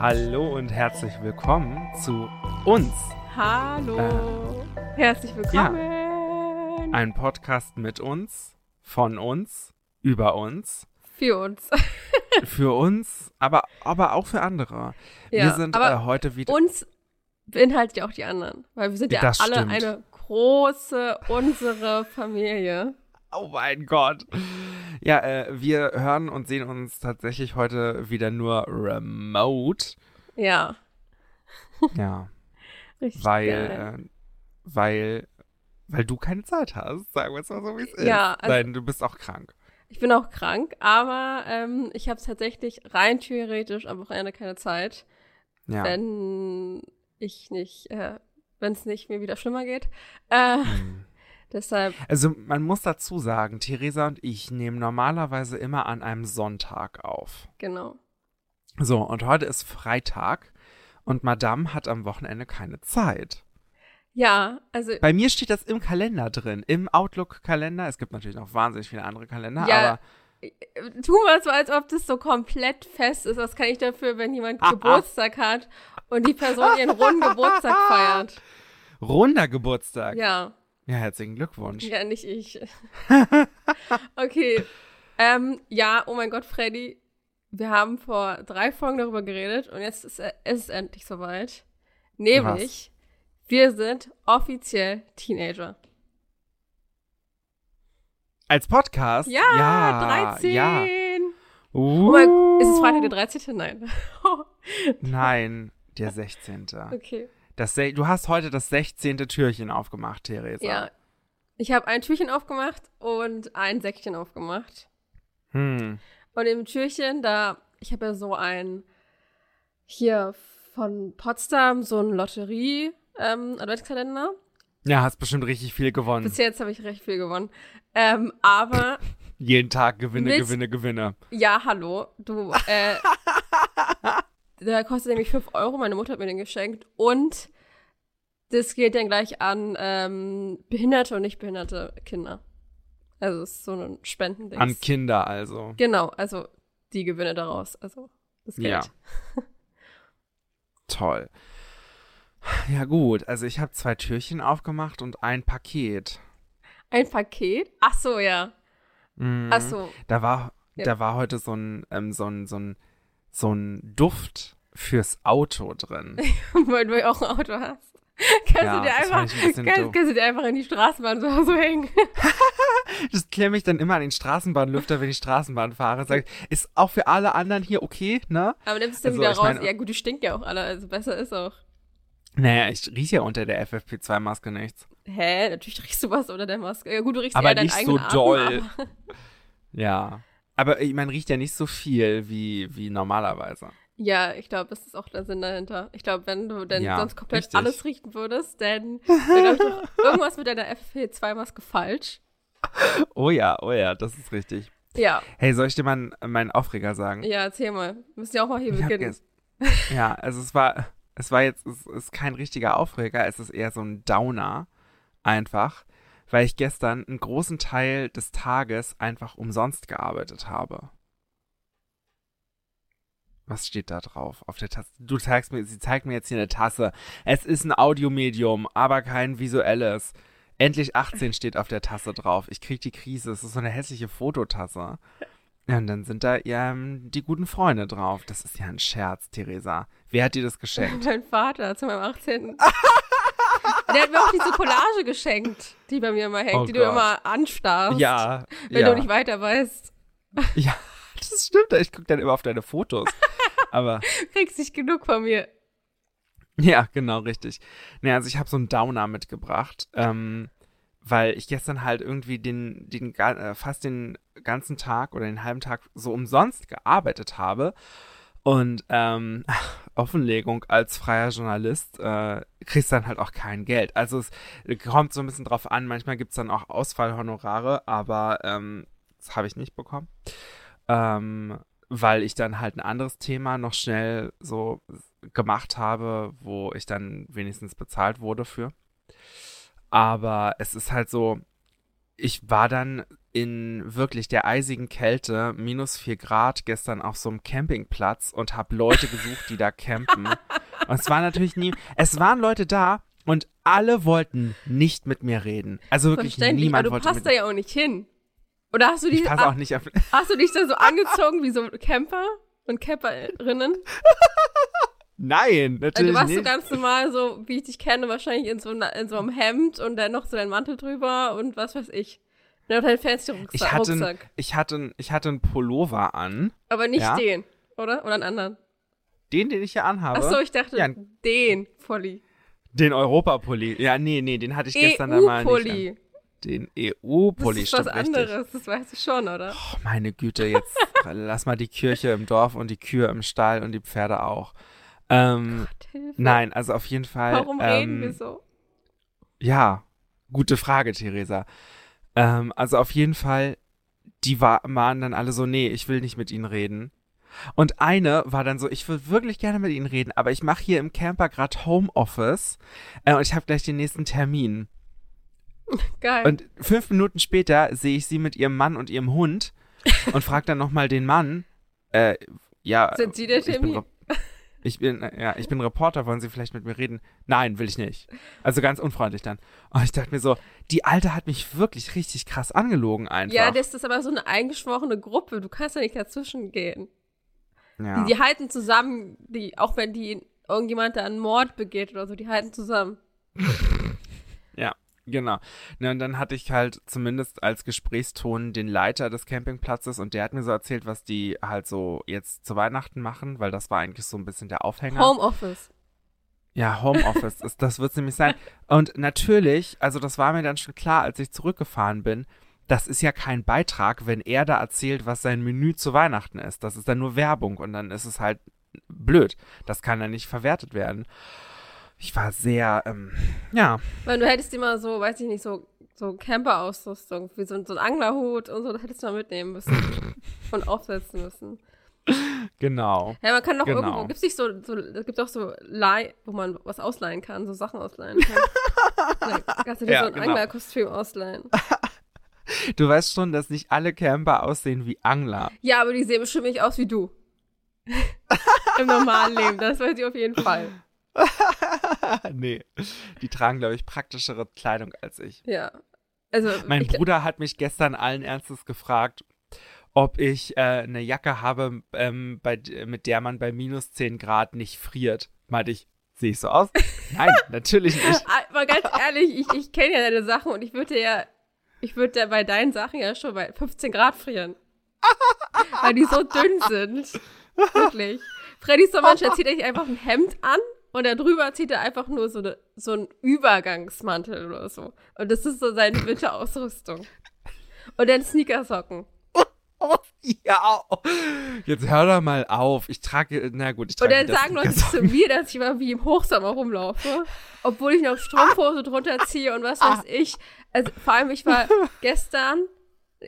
Hallo und herzlich willkommen zu uns. Hallo. Herzlich willkommen. Ein Podcast mit uns, von uns, über uns, Für uns. für uns, aber, aber auch für andere. Ja, wir sind äh, heute wieder. Uns beinhaltet ja auch die anderen. Weil wir sind ja alle stimmt. eine große, unsere Familie. Oh mein Gott. Ja, äh, wir hören und sehen uns tatsächlich heute wieder nur remote. Ja. Ja, Richtig weil, äh, weil, weil du keine Zeit hast, sagen wir es mal so, wie es ist. Ja, also- Nein, du bist auch krank. Ich bin auch krank, aber ähm, ich habe tatsächlich rein theoretisch am Wochenende keine Zeit, Ja. wenn ich nicht, äh, wenn es nicht mir wieder schlimmer geht. Äh, Hm. Deshalb, Also man muss dazu sagen, Theresa und ich nehmen normalerweise immer an einem Sonntag auf. genau. So, und heute ist Freitag und Madame hat am Wochenende keine Zeit. Ja, also Bei mir steht das im Kalender drin, im Outlook-Kalender. Es gibt natürlich noch wahnsinnig viele andere Kalender, Ja. aber tu mal so, als ob das so komplett fest ist. Was kann ich dafür, wenn jemand Ah, ah. Geburtstag hat und die Person ihren runden Geburtstag feiert? runder Geburtstag. Ja, Ja, herzlichen Glückwunsch. ja, nicht ich. okay. Ähm, ja, oh mein Gott, Freddy. Wir haben vor drei Folgen darüber geredet und jetzt ist es endlich soweit. Nämlich, wir sind offiziell Teenager. Als Podcast? Ja, ja 13. Ja. Oh Uh, mein, ist es Freitag der 13.? Nein. Nein, der 16. okay. Das, du hast heute das 16. Türchen aufgemacht, Theresa. Ja. Ich habe ein Türchen aufgemacht und ein Säckchen aufgemacht. Hm. Und im Türchen, da, ich habe ja so ein, hier von Potsdam, so ein Lotterie-Adventskalender. Ja, hast bestimmt richtig viel gewonnen. Bis jetzt habe ich recht viel gewonnen. Ähm, aber, Jeden Tag Gewinne, Willst- Gewinne, Gewinne. ja, hallo, du, äh, der kostet nämlich 5 Euro, meine Mutter hat mir den geschenkt. Und das geht dann gleich an ähm, behinderte und nicht behinderte Kinder. Also es ist so ein Spendending. An Kinder also. Genau, also die Gewinne daraus, also das Geld. Ja. Toll. Ja gut, also ich habe zwei Türchen aufgemacht und ein Paket. Ein Paket? Ach so, ja. Mhm. Ach so. Da war, Ja. da war heute so ein, ähm, so ein, so ein, so ein Duft fürs Auto drin. Weil du ja auch ein Auto hast. Kannst, Ja, du, dir einfach, ein kannst, kannst du dir einfach in die Straßenbahn so, so hängen. Das klemme ich dann immer an den Straßenbahnlüfter, wenn ich Straßenbahn fahre. Sag, ist auch für alle anderen hier okay, ne? Aber nimmst du Also, wieder raus. meine- ja gut, die stinkt ja auch alle, also besser ist auch. Naja, ich rieche ja unter der FFP2-Maske nichts. Hä? Natürlich riechst du was unter der Maske. Ja gut, du riechst Aber eher deinen nicht so eigenen doll. Atem, Ja. Aber ich- man riecht ja nicht so viel wie, wie normalerweise. Ja, ich glaube, das ist auch der Sinn dahinter. Ich glaube, wenn du denn Ja, sonst komplett richtig. alles riechen würdest, dann wäre, glaube ich, irgendwas mit deiner FFP2-Maske falsch. Oh ja, oh ja, das ist richtig. Ja, Hey, soll ich dir mal meinen Aufreger sagen? ja, erzähl mal. Wir müssen ja auch mal hier Ich beginnen. ja, also es war, es war jetzt, es ist kein richtiger Aufreger, es ist eher so ein Downer, einfach, weil ich gestern einen großen Teil des Tages einfach umsonst gearbeitet habe. Was steht da drauf auf der Tasse? Du zeigst mir, sie zeigt mir jetzt hier eine Tasse. Es ist ein Audiomedium, aber kein visuelles. Endlich 18 steht auf der Tasse drauf. Ich krieg die Krise. Es ist so eine hässliche Fototasse. Ja, und dann sind da ähm, die guten Freunde drauf. Das ist ja ein Scherz, Theresa. Wer hat dir das geschenkt? Mein Vater zu meinem 18. Der hat mir auch diese Collage geschenkt, die bei mir immer hängt, Oh die du Gott. immer anstarrst, ja, wenn ja. du nicht weiter weißt. ja, das stimmt. Ich gucke dann immer auf deine Fotos. Aber Kriegst nicht genug von mir. ja, genau, richtig. Nee, also ich habe so einen Downer mitgebracht, ähm, weil ich gestern halt irgendwie den, den äh, fast den ganzen Tag oder den halben Tag so umsonst gearbeitet habe. Und ähm, Offenlegung als freier Journalist äh, kriegst dann halt auch kein Geld. Also es kommt so ein bisschen drauf an, manchmal gibt's dann auch Ausfallhonorare, aber ähm, das habe ich nicht bekommen. Ähm, weil ich dann halt ein anderes Thema noch schnell so gemacht habe, wo ich dann wenigstens bezahlt wurde für. Aber es ist halt so, ich war dann in wirklich der eisigen Kälte, minus vier Grad, gestern auf so einem Campingplatz und habe Leute gesucht, die da campen. Und es war natürlich nie, es waren Leute da und alle wollten nicht mit mir reden. Also wirklich niemand aber wollte du passt da ja auch nicht hin. Oder hast du dich, ich auch nicht auf, hast du dich da so angezogen wie so Camper und Camperinnen? Nein, natürlich also, du warst nicht. so ganz normal, so wie ich dich kenne, wahrscheinlich in so, in so einem Hemd und dann noch so dein Mantel drüber und was weiß ich. Und dann dein fancy Rucksack. Ich hatte, ein, ich, hatte, ich hatte einen Pullover an. Aber nicht ja? den, oder? Oder einen anderen? Den, den ich hier anhabe? Achso, ich dachte, ja. den Pulli. Den Europapulli. Ja, nee, nee, den hatte ich gestern dann mal nicht. An. Den EU-Pulli, Das ist was anderes, richtig. das weißt du schon, oder? Oh, meine Güte, jetzt lass mal die Kirche im Dorf und die Kühe im Stall und die Pferde auch. Ähm, Gott, nein, also auf jeden Fall. Warum ähm, reden wir so? Ja, gute Frage, Theresa. Ähm, also auf jeden Fall, die war, waren dann alle so, nee, ich will nicht mit ihnen reden. Und eine war dann so, ich würde wirklich gerne mit ihnen reden, aber ich mache hier im Camper gerade Homeoffice äh, und ich habe gleich den nächsten Termin. Geil. Und fünf Minuten später sehe ich sie mit ihrem Mann und ihrem Hund und frage dann nochmal den Mann, äh, ja. Sind Sie der Termin? Ich bin, ja, ich bin Reporter, wollen Sie vielleicht mit mir reden? Nein, will ich nicht. Also ganz unfreundlich dann. Und ich dachte mir so, die Alte hat mich wirklich richtig krass angelogen einfach. Ja, das ist aber so eine eingeschworene Gruppe. Du kannst ja nicht dazwischen gehen. Ja. Die, die halten zusammen, die, auch wenn die irgendjemand da einen Mord begeht oder so, die halten zusammen. ja. Genau. Ja, und dann hatte ich halt zumindest als Gesprächston den Leiter des Campingplatzes und der hat mir so erzählt, was die halt so jetzt zu Weihnachten machen, weil das war eigentlich so ein bisschen der Aufhänger. Homeoffice. Ja, Homeoffice, das, das wird es nämlich sein. Und natürlich, also das war mir dann schon klar, als ich zurückgefahren bin, das ist ja kein Beitrag, wenn er da erzählt, was sein Menü zu Weihnachten ist. Das ist dann nur Werbung und dann ist es halt blöd. Das kann dann nicht verwertet werden ich war sehr, ähm, ja. Weil du hättest immer so, weiß ich nicht, so, so Camper-Ausrüstung, wie so, so ein Anglerhut und so, das hättest du mal mitnehmen müssen und aufsetzen müssen. Genau. Ja, man kann doch genau. irgendwo, gibt es nicht so, so, es gibt auch so Leih, wo man was ausleihen kann, so Sachen ausleihen kann. Kannst du dir Ja, so ein genau. Anglerkostüm ausleihen. Du weißt schon, dass nicht alle Camper aussehen wie Angler. Ja, aber die sehen bestimmt nicht aus wie du. Im normalen Leben, das weiß ich auf jeden Fall. nee. Die tragen, glaube ich, praktischere Kleidung als ich. Ja. Also, Mein Bruder hat mich gestern allen Ernstes gefragt, ob ich äh, eine Jacke habe, ähm, bei, mit der man bei minus 10 Grad nicht friert. Meinte ich, sehe ich so aus? Nein, natürlich nicht. Aber ganz ehrlich, ich, ich kenne ja deine Sachen und ich würde ja, ich würde ja bei deinen Sachen ja schon bei 15 Grad frieren. Weil die so dünn sind. Wirklich. Freddy Sommersch zieht sich einfach ein Hemd an und darüber zieht er einfach nur so, eine, so einen Übergangsmantel oder so. Und das ist so seine Winterausrüstung. Und dann Sneakersocken. Oh, ja. Jetzt hör doch mal auf. Ich trage, na gut, ich Und trage dann sagen Leute zu mir, dass ich immer wie im Hochsommer rumlaufe, obwohl ich noch Strumpfhose drunter ziehe und was weiß ich. Also vor allem, ich war gestern,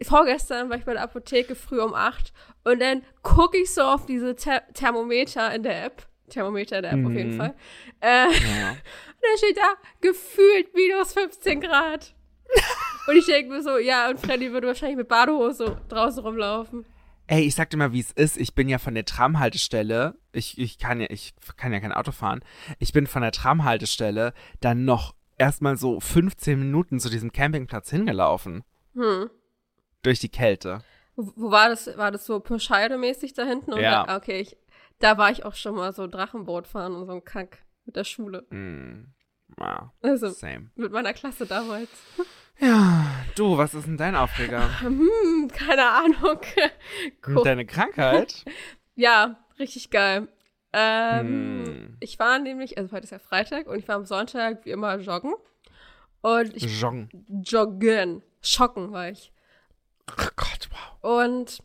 vorgestern war ich bei der Apotheke früh um acht und dann gucke ich so auf diese Ther Thermometer in der App. Thermometer in der App auf jeden Mhm. Fall. Äh, Ja. und dann steht da gefühlt minus 15 Grad. Und ich denke mir so, ja, und Freddy würde wahrscheinlich mit Badehose draußen rumlaufen. Ey, ich sag dir mal, wie es ist. Ich bin ja von der Tramhaltestelle, ich, ich kann ja, ich kann ja kein Auto fahren. Ich bin von der Tramhaltestelle dann noch erstmal so 15 Minuten zu diesem Campingplatz hingelaufen. Hm. Durch die Kälte. Wo, war das? War das so Poseidon-mäßig da hinten? Ja. Da, okay, ich, da war ich auch schon mal so Drachenboot fahren und so ein Kack mit der Schule. Mm. Ja, Also same. mit meiner Klasse damals. Ja, du, was ist denn dein Aufreger? Hm, keine Ahnung. Guck. Deine Krankheit? Ja, richtig geil. Ähm, Hm. Ich war nämlich, also heute ist ja Freitag und ich war am Sonntag wie immer joggen. Und ich Jong. joggen. Schocken war ich. Oh Gott, wow. Und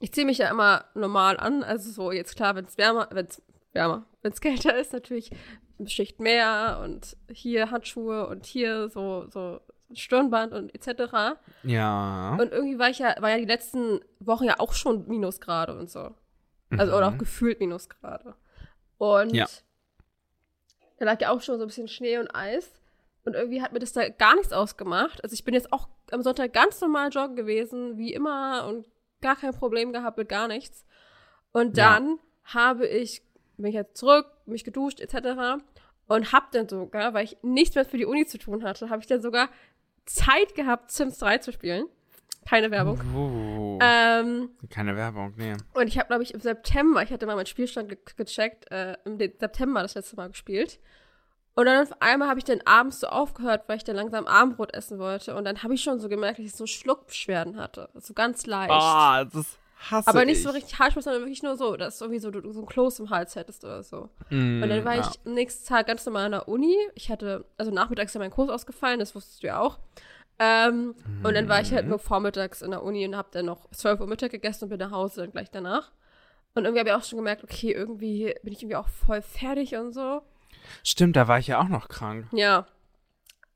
ich ziehe mich ja immer normal an. Also so jetzt klar, wenn es wärmer, wenn es wärmer, wenn es kälter ist, natürlich eine Schicht mehr und hier Handschuhe und hier so, so Stirnband und etc. Ja. Und irgendwie war ich ja, war ja die letzten Wochen ja auch schon Minusgrade und so. Also, oder auch Mhm. gefühlt Minusgrade. Und Ja. da lag ja auch schon so ein bisschen Schnee und Eis. Und irgendwie hat mir das da gar nichts ausgemacht. Also ich bin jetzt auch am Sonntag ganz normal joggen gewesen, wie immer, und gar kein Problem gehabt mit gar nichts. Und dann ja. habe ich, bin ich jetzt zurück, mich geduscht etc. Und hab dann sogar, weil ich nichts mehr für die Uni zu tun hatte, habe ich dann sogar Zeit gehabt, Sims 3 zu spielen. Keine Werbung. Oh. Ähm, Keine Werbung, nee. und ich habe, glaube ich, im September, ich hatte mal meinen Spielstand ge gecheckt, äh, im September das letzte Mal gespielt. Und dann auf einmal habe ich dann abends so aufgehört, weil ich dann langsam Abendbrot essen wollte. Und dann habe ich schon so gemerkt, dass ich so Schluckbeschwerden hatte. So ganz leicht. Ah, das hasse Aber nicht ich. so richtig harsch, sondern wirklich nur so, dass irgendwie so, du so ein Kloß im Hals hättest oder so. Mm, Und dann war ja. ich am nächsten Tag ganz normal an der Uni. Ich hatte, also nachmittags ist ja mein Kurs ausgefallen, das wusstest du ja auch. Ähm, Und dann war ich halt nur vormittags in der Uni und hab dann noch 12 Uhr Mittag gegessen und bin nach Hause dann gleich danach. Und irgendwie habe ich auch schon gemerkt, okay, irgendwie bin ich irgendwie auch voll fertig und so. Stimmt, da war ich ja auch noch krank. Ja.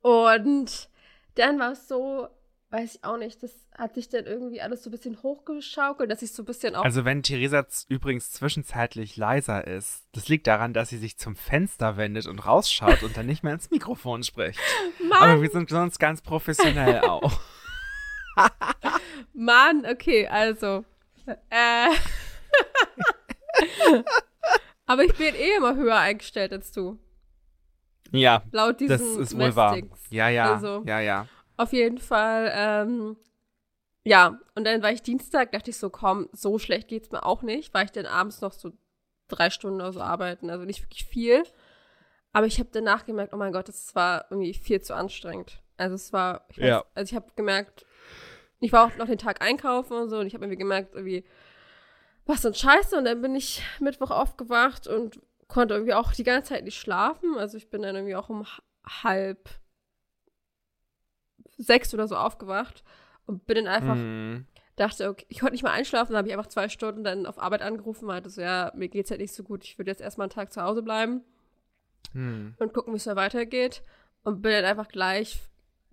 Und dann war es so, weiß ich auch nicht, das hat sich dann irgendwie alles so ein bisschen hochgeschaukelt, dass ich so ein bisschen auch. Also wenn Theresa übrigens zwischenzeitlich leiser ist, das liegt daran, dass sie sich zum Fenster wendet und rausschaut und dann nicht mehr ins Mikrofon spricht. Mann, Aber wir sind sonst ganz professionell auch. Mann, okay, also. Äh. Aber ich bin eh immer höher eingestellt als du. Ja, Laut diesen das ist wohl wahr. Ja, ja, Also. ja, ja. Auf jeden Fall, ähm, ja. Und dann war ich Dienstag, dachte ich so, komm, so schlecht geht's mir auch nicht. War ich dann abends noch so drei Stunden oder so arbeiten, also nicht wirklich viel. Aber ich habe danach gemerkt, oh mein Gott, das war irgendwie viel zu anstrengend. Also es war, ich weiß, Ja. also ich habe gemerkt, ich war auch noch den Tag einkaufen und so und ich habe irgendwie gemerkt, irgendwie, was denn Scheiße. Und dann bin ich Mittwoch aufgewacht und konnte irgendwie auch die ganze Zeit nicht schlafen. Also ich bin dann irgendwie auch um halb sechs oder so aufgewacht und bin dann einfach, Mhm. dachte, okay, ich konnte nicht mal einschlafen, dann habe ich einfach zwei Stunden dann auf Arbeit angerufen, meinte so, ja, mir geht's halt nicht so gut, ich würde jetzt erstmal einen Tag zu Hause bleiben Hm. und gucken, wie es da weitergeht. Und bin dann einfach gleich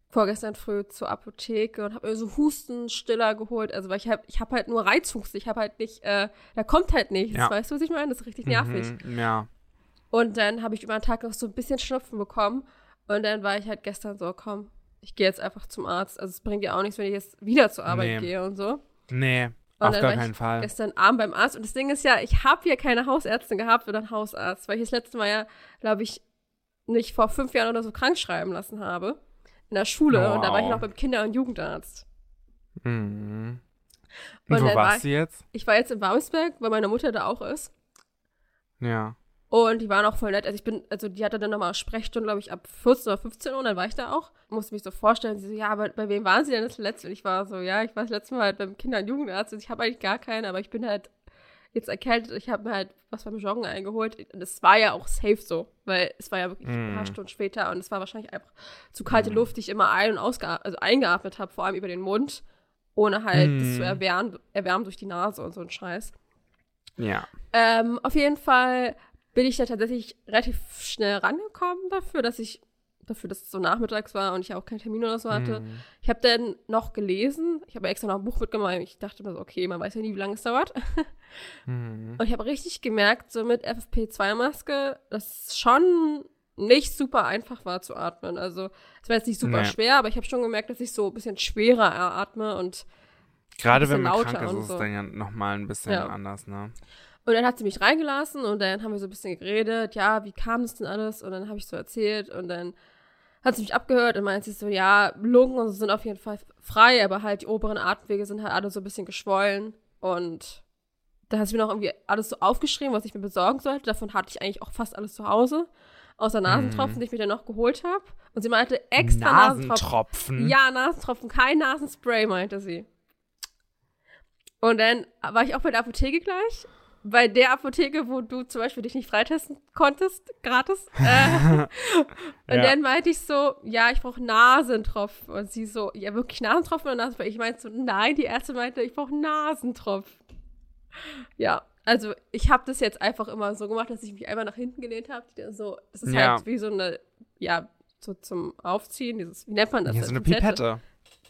vorgestern früh zur Apotheke und habe mir so Hustenstiller geholt. Also, weil ich habe ich hab halt nur Reizhusten. Ich habe halt nicht, äh, da kommt halt nichts. Ja. Weißt du, was ich meine? Das ist richtig nervig. Mhm, ja. Und dann habe ich über den Tag noch so ein bisschen Schnupfen bekommen. Und dann war ich halt gestern so, komm, ich gehe jetzt einfach zum Arzt. Also, es bringt ja auch nichts, wenn ich jetzt wieder zur Arbeit Nee. gehe und so. Nee, Und auf dann gar keinen ich Fall. Gestern Abend beim Arzt. Und das Ding ist ja, ich habe hier keine Hausärztin gehabt oder einen Hausarzt, weil ich das letzte Mal ja, glaube ich, nicht vor fünf Jahren oder so krank schreiben lassen habe. In der Schule. Und da war ich Wow. noch beim Kinder- und Jugendarzt. Mhm. Und Und wo warst du jetzt? Ich war jetzt in Barmsberg, weil meine Mutter da auch ist. Ja. Und die waren auch voll nett. Also ich bin, also die hatte dann nochmal Sprechstunde, glaube ich, ab 14 oder 15 Uhr, und dann war ich da auch. Musste mich so vorstellen, sie so, ja, aber bei wem waren sie denn das letzte? Und ich war so, ja, ich war das letzte Mal halt beim Kinder- und Jugendarzt. Und ich habe eigentlich gar keinen, aber ich bin halt jetzt erkältet. Ich habe mir halt was beim Joggen eingeholt. Und das war ja auch safe so, weil es war ja wirklich ein paar Mm. Stunden später und es war wahrscheinlich einfach zu kalte Luft, die ich immer ein- und ausgeatmet, also eingeatmet habe, vor allem über den Mund, ohne halt das Mm. zu erwärmen, erwärmen durch die Nase und so ein Scheiß. Ja. Ähm, auf jeden Fall bin ich da tatsächlich relativ schnell rangekommen dafür, dass ich, dafür, dass es so nachmittags war und ich auch keinen Termin oder so hatte. Mhm. Ich habe dann noch gelesen. Ich habe extra noch ein Buch mitgemacht. Ich dachte mir so, okay, man weiß ja nie, wie lange es dauert. Mhm. Und ich habe richtig gemerkt, so mit FFP2-Maske, dass es schon nicht super einfach war zu atmen. Also es war jetzt nicht super Nee. schwer, aber ich habe schon gemerkt, dass ich so ein bisschen schwerer atme und Gerade wenn man krank ist, ist es so. dann ja nochmal ein bisschen Ja. anders, ne? Und dann hat sie mich reingelassen und dann haben wir so ein bisschen geredet, ja, wie kam das denn alles? Und dann habe ich so erzählt und dann hat sie mich abgehört und meinte sie so, ja, Lungen und so sind auf jeden Fall frei, aber halt die oberen Atemwege sind halt alle so ein bisschen geschwollen und da hat sie mir noch irgendwie alles so aufgeschrieben, was ich mir besorgen sollte. Davon hatte ich eigentlich auch fast alles zu Hause. Außer Nasentropfen, Mhm. die ich mir dann noch geholt habe. Und sie meinte, extra Nasentropfen. Nasentropfen. Ja, Nasentropfen, kein Nasenspray, meinte sie. Und dann war ich auch bei der Apotheke gleich. Bei der Apotheke, wo du zum Beispiel dich nicht freitesten konntest, gratis. Äh, und Ja. dann meinte ich so, ja, ich brauche Nasentropfen. Und sie so, ja, wirklich Nasentropfen oder Nasenspray? Ich meinte so, nein, die Ärzte meinte, ich brauche Nasentropfen. Ja, also ich habe das jetzt einfach immer so gemacht, dass ich mich einmal nach hinten gelehnt habe. So, das ist Ja. halt wie so eine, ja, so zum Aufziehen, dieses, wie nennt man das? Ja, so eine Pinzette?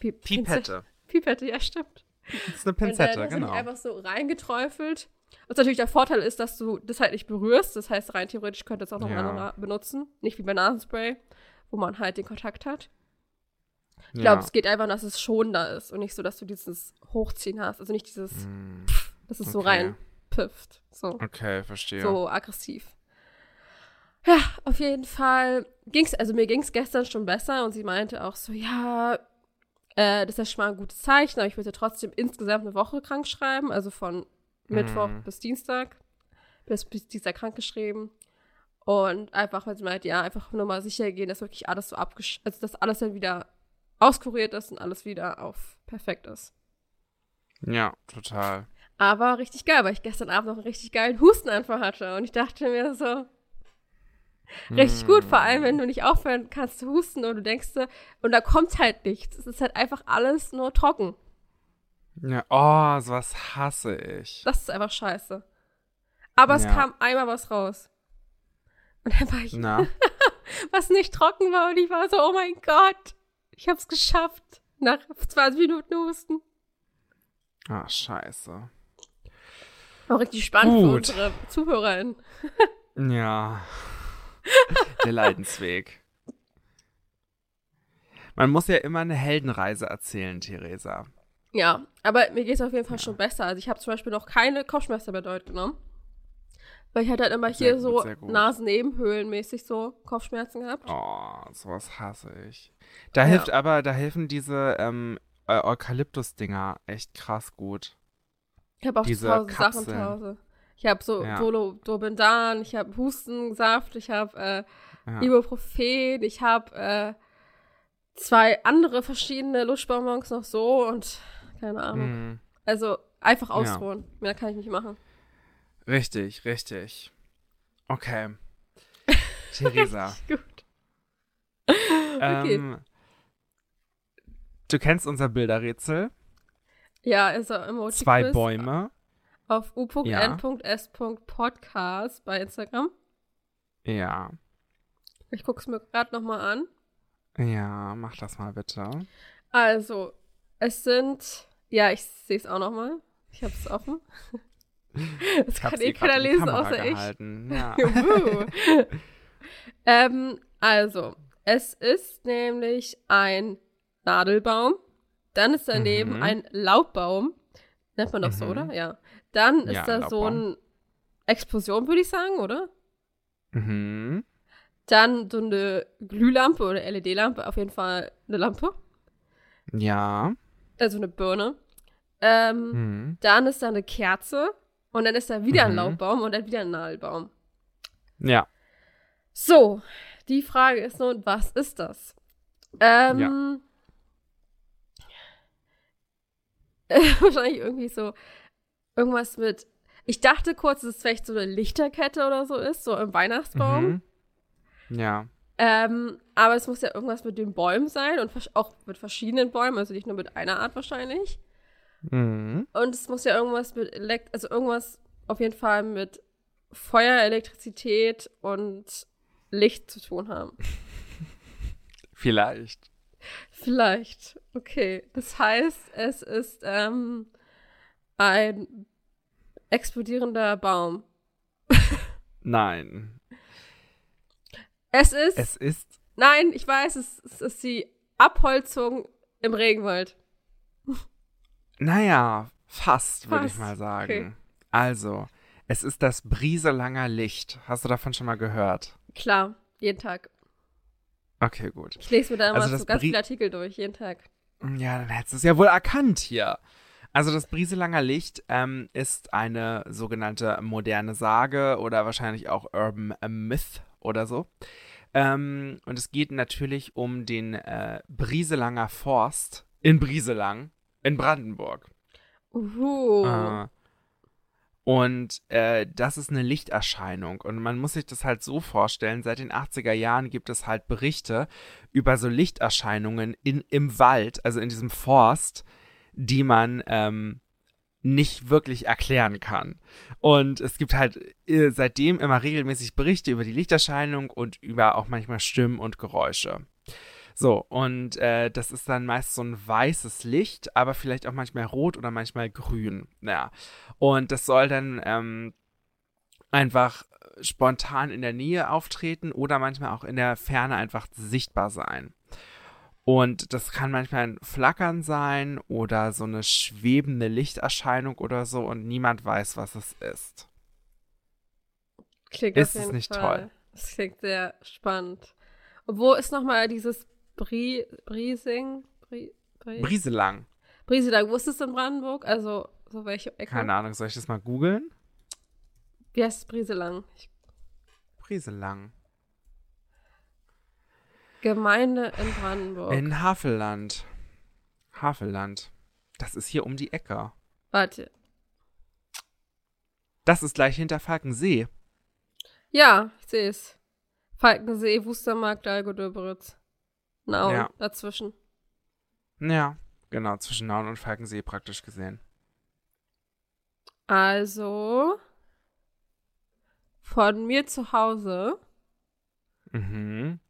Pipette. Pi Pinzette. Pipette. Pipette, ja, stimmt. Das ist eine Und Pinzette, hast du genau. dich einfach so reingeträufelt. Was natürlich der Vorteil ist, dass du das halt nicht berührst. Das heißt, rein theoretisch könntest du es auch noch Ja. mal benutzen. Nicht wie bei Nasenspray, wo man halt den Kontakt hat. Ich glaube, es geht einfach, dass es schon da ist und nicht so, dass du dieses Hochziehen hast. Also nicht dieses, mm, pff, dass es okay. so reinpifft. So. Okay, verstehe. So aggressiv. Ja, auf jeden Fall ging's, also mir ging es gestern schon besser und sie meinte auch so, ja, äh, das ist ja schon mal ein gutes Zeichen, aber ich würde trotzdem insgesamt eine Woche krank schreiben, also von Mittwoch mm. bis Dienstag. Bis, bis Dienstag krank geschrieben. Und einfach, weil sie meinte, ja, einfach nur mal sicher gehen, dass wirklich alles so abgesch... Also, dass alles dann wieder auskuriert ist und alles wieder auf perfekt ist. Ja, total. Aber richtig geil, weil ich gestern Abend noch einen richtig geilen Hustenanfall hatte. Und ich dachte mir so, richtig gut, vor allem wenn du nicht aufhören kannst zu husten und du denkst, und da kommt halt nichts. Es ist halt einfach alles nur trocken. Ja, oh, sowas hasse ich. Das ist einfach scheiße. Aber ja. es kam einmal was raus. Und dann war ich, Na? was nicht trocken war und ich war so, oh mein Gott. Ich hab's geschafft. Nach 20 Minuten Husten. Ah, scheiße. Auch richtig spannend Gut. für unsere ZuhörerInnen. ja. Der Leidensweg. Man muss ja immer eine Heldenreise erzählen, Theresa. Ja, aber mir geht's auf jeden Fall ja. schon besser. Also ich habe zum Beispiel noch keine Kopfschmerzen mehr dort genommen. Weil ich hatte halt immer hier gut, so Nasennebenhöhlenmäßig so Kopfschmerzen gehabt. Oh, sowas hasse ich. Da ja. hilft aber, da helfen diese ähm, Eukalyptus-Dinger echt krass gut. Ich habe auch diese zu Hause Sachen zu Hause. Ich habe so ja. Dobendan, ich habe Hustensaft, ich habe äh, ja. Ibuprofen, ich habe äh, zwei andere verschiedene Lutschbonbons noch so und keine Ahnung. Mhm. Also einfach ausruhen. Ja. Mehr kann ich nicht machen. Richtig, richtig. Okay. Theresa. Gut. okay. Ähm, du kennst unser Bilderrätsel? Ja, ist er Emoji Zwei Bäume. Auf u.n.s.podcast bei Instagram. Ja. Ich gucke es mir gerade nochmal an. Ja, mach das mal bitte. Also, es sind, ja, ich sehe es auch nochmal. Ich habe es offen. Das kann eh keiner lesen, außer gehalten. ich. Ja. ähm, also, es ist nämlich ein Nadelbaum. Dann ist daneben mhm. ein Laubbaum. Nennt man doch mhm. so, oder? Ja. Dann ist ja, da Laubbaum. so eine Explosion, würde ich sagen, oder? Mhm. Dann so eine Glühlampe oder LED-Lampe, auf jeden Fall eine Lampe. Ja. Also eine Birne. Ähm, mhm. Dann ist da eine Kerze. Und dann ist da wieder mhm. ein Laubbaum und dann wieder ein Nadelbaum. Ja. So, die Frage ist nun, was ist das? Ähm, ja. wahrscheinlich irgendwie so irgendwas mit. Ich dachte kurz, dass es vielleicht so eine Lichterkette oder so ist, so im Weihnachtsbaum. Mhm. Ja. Ähm, aber es muss ja irgendwas mit den Bäumen sein und auch mit verschiedenen Bäumen, also nicht nur mit einer Art wahrscheinlich. Mhm. Und es muss ja irgendwas mit Elekt also irgendwas auf jeden Fall mit Feuer, Elektrizität und Licht zu tun haben. Vielleicht. Vielleicht. Okay. Das heißt, es ist ähm, ein explodierender Baum. Nein. Es ist. Es ist. Nein, ich weiß, es, es ist die Abholzung im Regenwald. Naja, fast, würde ich mal sagen. Okay. Also, es ist das Brieselanger Licht. Hast du davon schon mal gehört? Klar, jeden Tag. Okay, gut. Ich lese mir da immer also so ganz Brie viele Artikel durch, jeden Tag. Ja, dann hättest du es ja wohl erkannt hier. Also das Brieselanger Licht ähm, ist eine sogenannte moderne Sage oder wahrscheinlich auch Urban Myth oder so. Ähm, und es geht natürlich um den äh, Brieselanger Forst in Brieselang in Brandenburg. Uh. Äh, und äh, das ist eine Lichterscheinung. Und man muss sich das halt so vorstellen, seit den 80er Jahren gibt es halt Berichte über so Lichterscheinungen in, im Wald, also in diesem Forst, die man ähm, nicht wirklich erklären kann. Und es gibt halt äh, seitdem immer regelmäßig Berichte über die Lichterscheinung und über auch manchmal Stimmen und Geräusche. So, und äh, das ist dann meist so ein weißes Licht, aber vielleicht auch manchmal rot oder manchmal grün. Ja. Und das soll dann ähm, einfach spontan in der Nähe auftreten oder manchmal auch in der Ferne einfach sichtbar sein. Und das kann manchmal ein Flackern sein oder so eine schwebende Lichterscheinung oder so und niemand weiß, was es ist. Klingt ist es nicht Fall. toll? Das klingt sehr spannend. Und wo ist nochmal dieses Brie, Briesing? Brie, Brie, Brieselang. Brieselang. Wo ist es in Brandenburg? Also, so welche Ecke? Keine Ahnung, soll ich das mal googeln? Wie heißt es Brieselang? Ich, Brieselang. Gemeinde in Brandenburg. In Havelland. Havelland. Das ist hier um die Ecke. Warte. Das ist gleich hinter Falkensee. Ja, ich sehe es. Falkensee, Wustermarkt, Dalgo, Döberitz. Nauen, Ja. dazwischen. Ja, genau, zwischen Nauen und Falkensee praktisch gesehen. Also, von mir zu Hause, Mhm.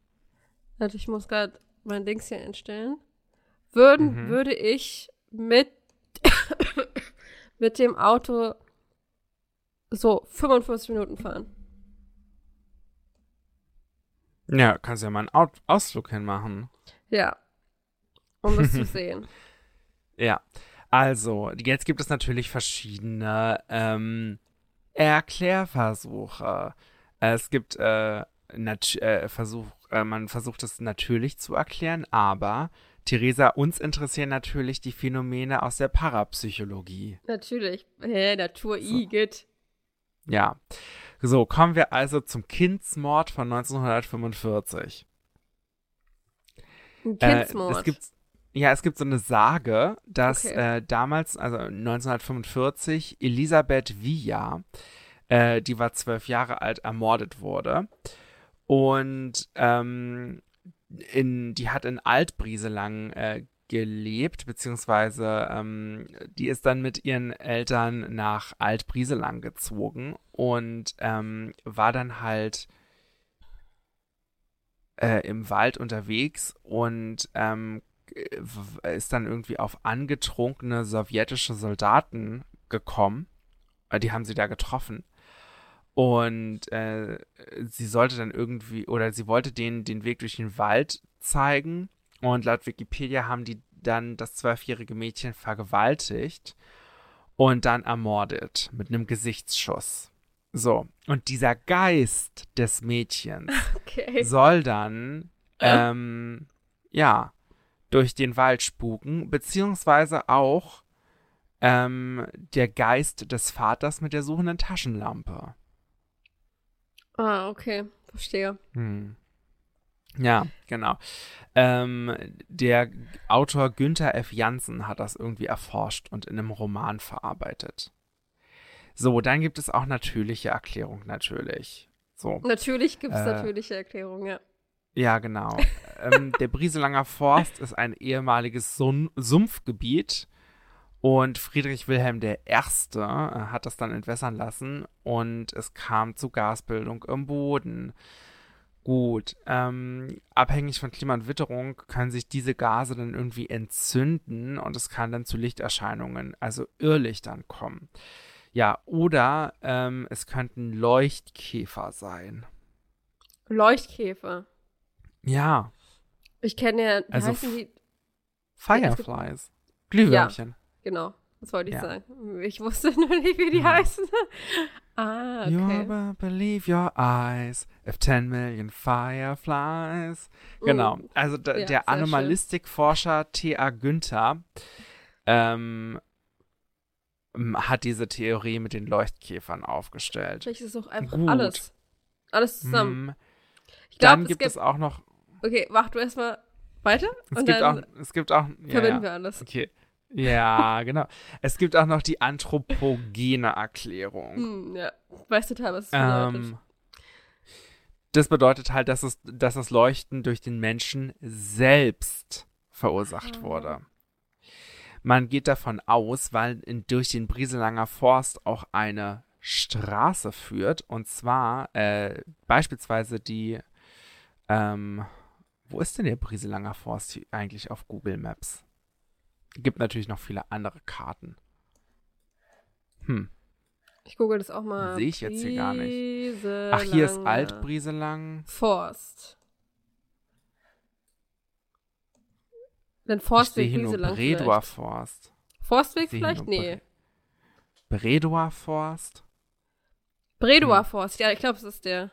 Warte, ich muss gerade mein Dings hier einstellen, würden, Mhm. würde ich mit, mit dem Auto so 45 Minuten fahren. Ja, kannst ja mal einen Out Ausflug hinmachen. Ja. Um das zu sehen. Ja, also, jetzt gibt es natürlich verschiedene ähm, Erklärversuche. Es gibt äh, äh, Versuch, äh, man versucht es natürlich zu erklären, aber Theresa, uns interessieren natürlich die Phänomene aus der Parapsychologie. Natürlich. Hä, Natur, So. Igitt. Ja. So, kommen wir also zum Kindsmord von 1945. Ein Äh, Kindsmord. es gibt, ja, es gibt so eine Sage, dass Okay. äh, damals, also 1945, Elisabeth Villa, äh, die war zwölf Jahre alt, ermordet wurde. Und ähm, in, die hat in Altbrieselang äh, gelebt, beziehungsweise ähm, die ist dann mit ihren Eltern nach Altbrieselang gezogen und ähm, war dann halt äh, im Wald unterwegs und ähm, w- ist dann irgendwie auf angetrunkene sowjetische Soldaten gekommen. Äh, Die haben sie da getroffen. Und äh, sie sollte dann irgendwie, oder sie wollte denen den Weg durch den Wald zeigen. Und laut Wikipedia haben die dann das zwölfjährige Mädchen vergewaltigt und dann ermordet mit einem Gesichtsschuss. So, und dieser Geist des Mädchens okay. soll dann, ähm, ja, durch den Wald spuken, beziehungsweise auch ähm, der Geist des Vaters mit der suchenden Taschenlampe. Ah, okay. Verstehe. Hm. Ja, genau. Ähm, der Autor Günther F. Janssen hat das irgendwie erforscht und in einem Roman verarbeitet. So, dann gibt es auch natürliche Erklärung, natürlich. So. Natürlich gibt es Äh, natürliche Erklärungen, ja. Ja, genau. ähm, der Brieselanger Forst ist ein ehemaliges Sun Sumpfgebiet und Friedrich Wilhelm I. Äh, hat das dann entwässern lassen und es kam zu Gasbildung im Boden. Gut, ähm, abhängig von Klima und Witterung können sich diese Gase dann irgendwie entzünden und es kann dann zu Lichterscheinungen, also Irrlichtern kommen. Ja, oder ähm, es könnten Leuchtkäfer sein. Leuchtkäfer. Ja, Ich kenne ja, Also heißen die? Fireflies. Glühwürmchen. Genau, das wollte ich Ja. sagen. Ich wusste nur nicht, wie die Hm. heißen. ah, You okay. ever believe your eyes if 10 million fireflies. Genau. Mm. Also Ja, der. Anomalistikforscher T.A. Günther ähm, hat diese Theorie mit den Leuchtkäfern aufgestellt. Vielleicht ist es auch einfach Gut. alles. Alles zusammen. Mm, Ich glaube, Dann es gibt gibt. es auch noch. Okay, mach du erstmal weiter Es und gibt dann auch. Es gibt auch. Ja, verbinden ja. wir alles. Okay. Ja, genau. Es gibt auch noch die anthropogene Erklärung. Hm, ja, weiß total, was es bedeutet. Ähm, das bedeutet halt, dass, es, dass das Leuchten durch den Menschen selbst verursacht Ah. wurde. Man geht davon aus, weil in, durch den Brieselanger Forst auch eine Straße führt, und zwar äh, beispielsweise die, ähm, wo ist denn der Brieselanger Forst eigentlich auf Google Maps? Gibt natürlich noch viele andere Karten. Hm. Ich google das auch mal. Sehe ich jetzt hier gar nicht. Ach, hier ist Altbrieselang. Forst. Dann Forstweg ich sehe hier nur Bredor Forst. Forstweg vielleicht? Nee. Bredor Forst? Bredor hm. Forst, ja, ich glaube, das ist der.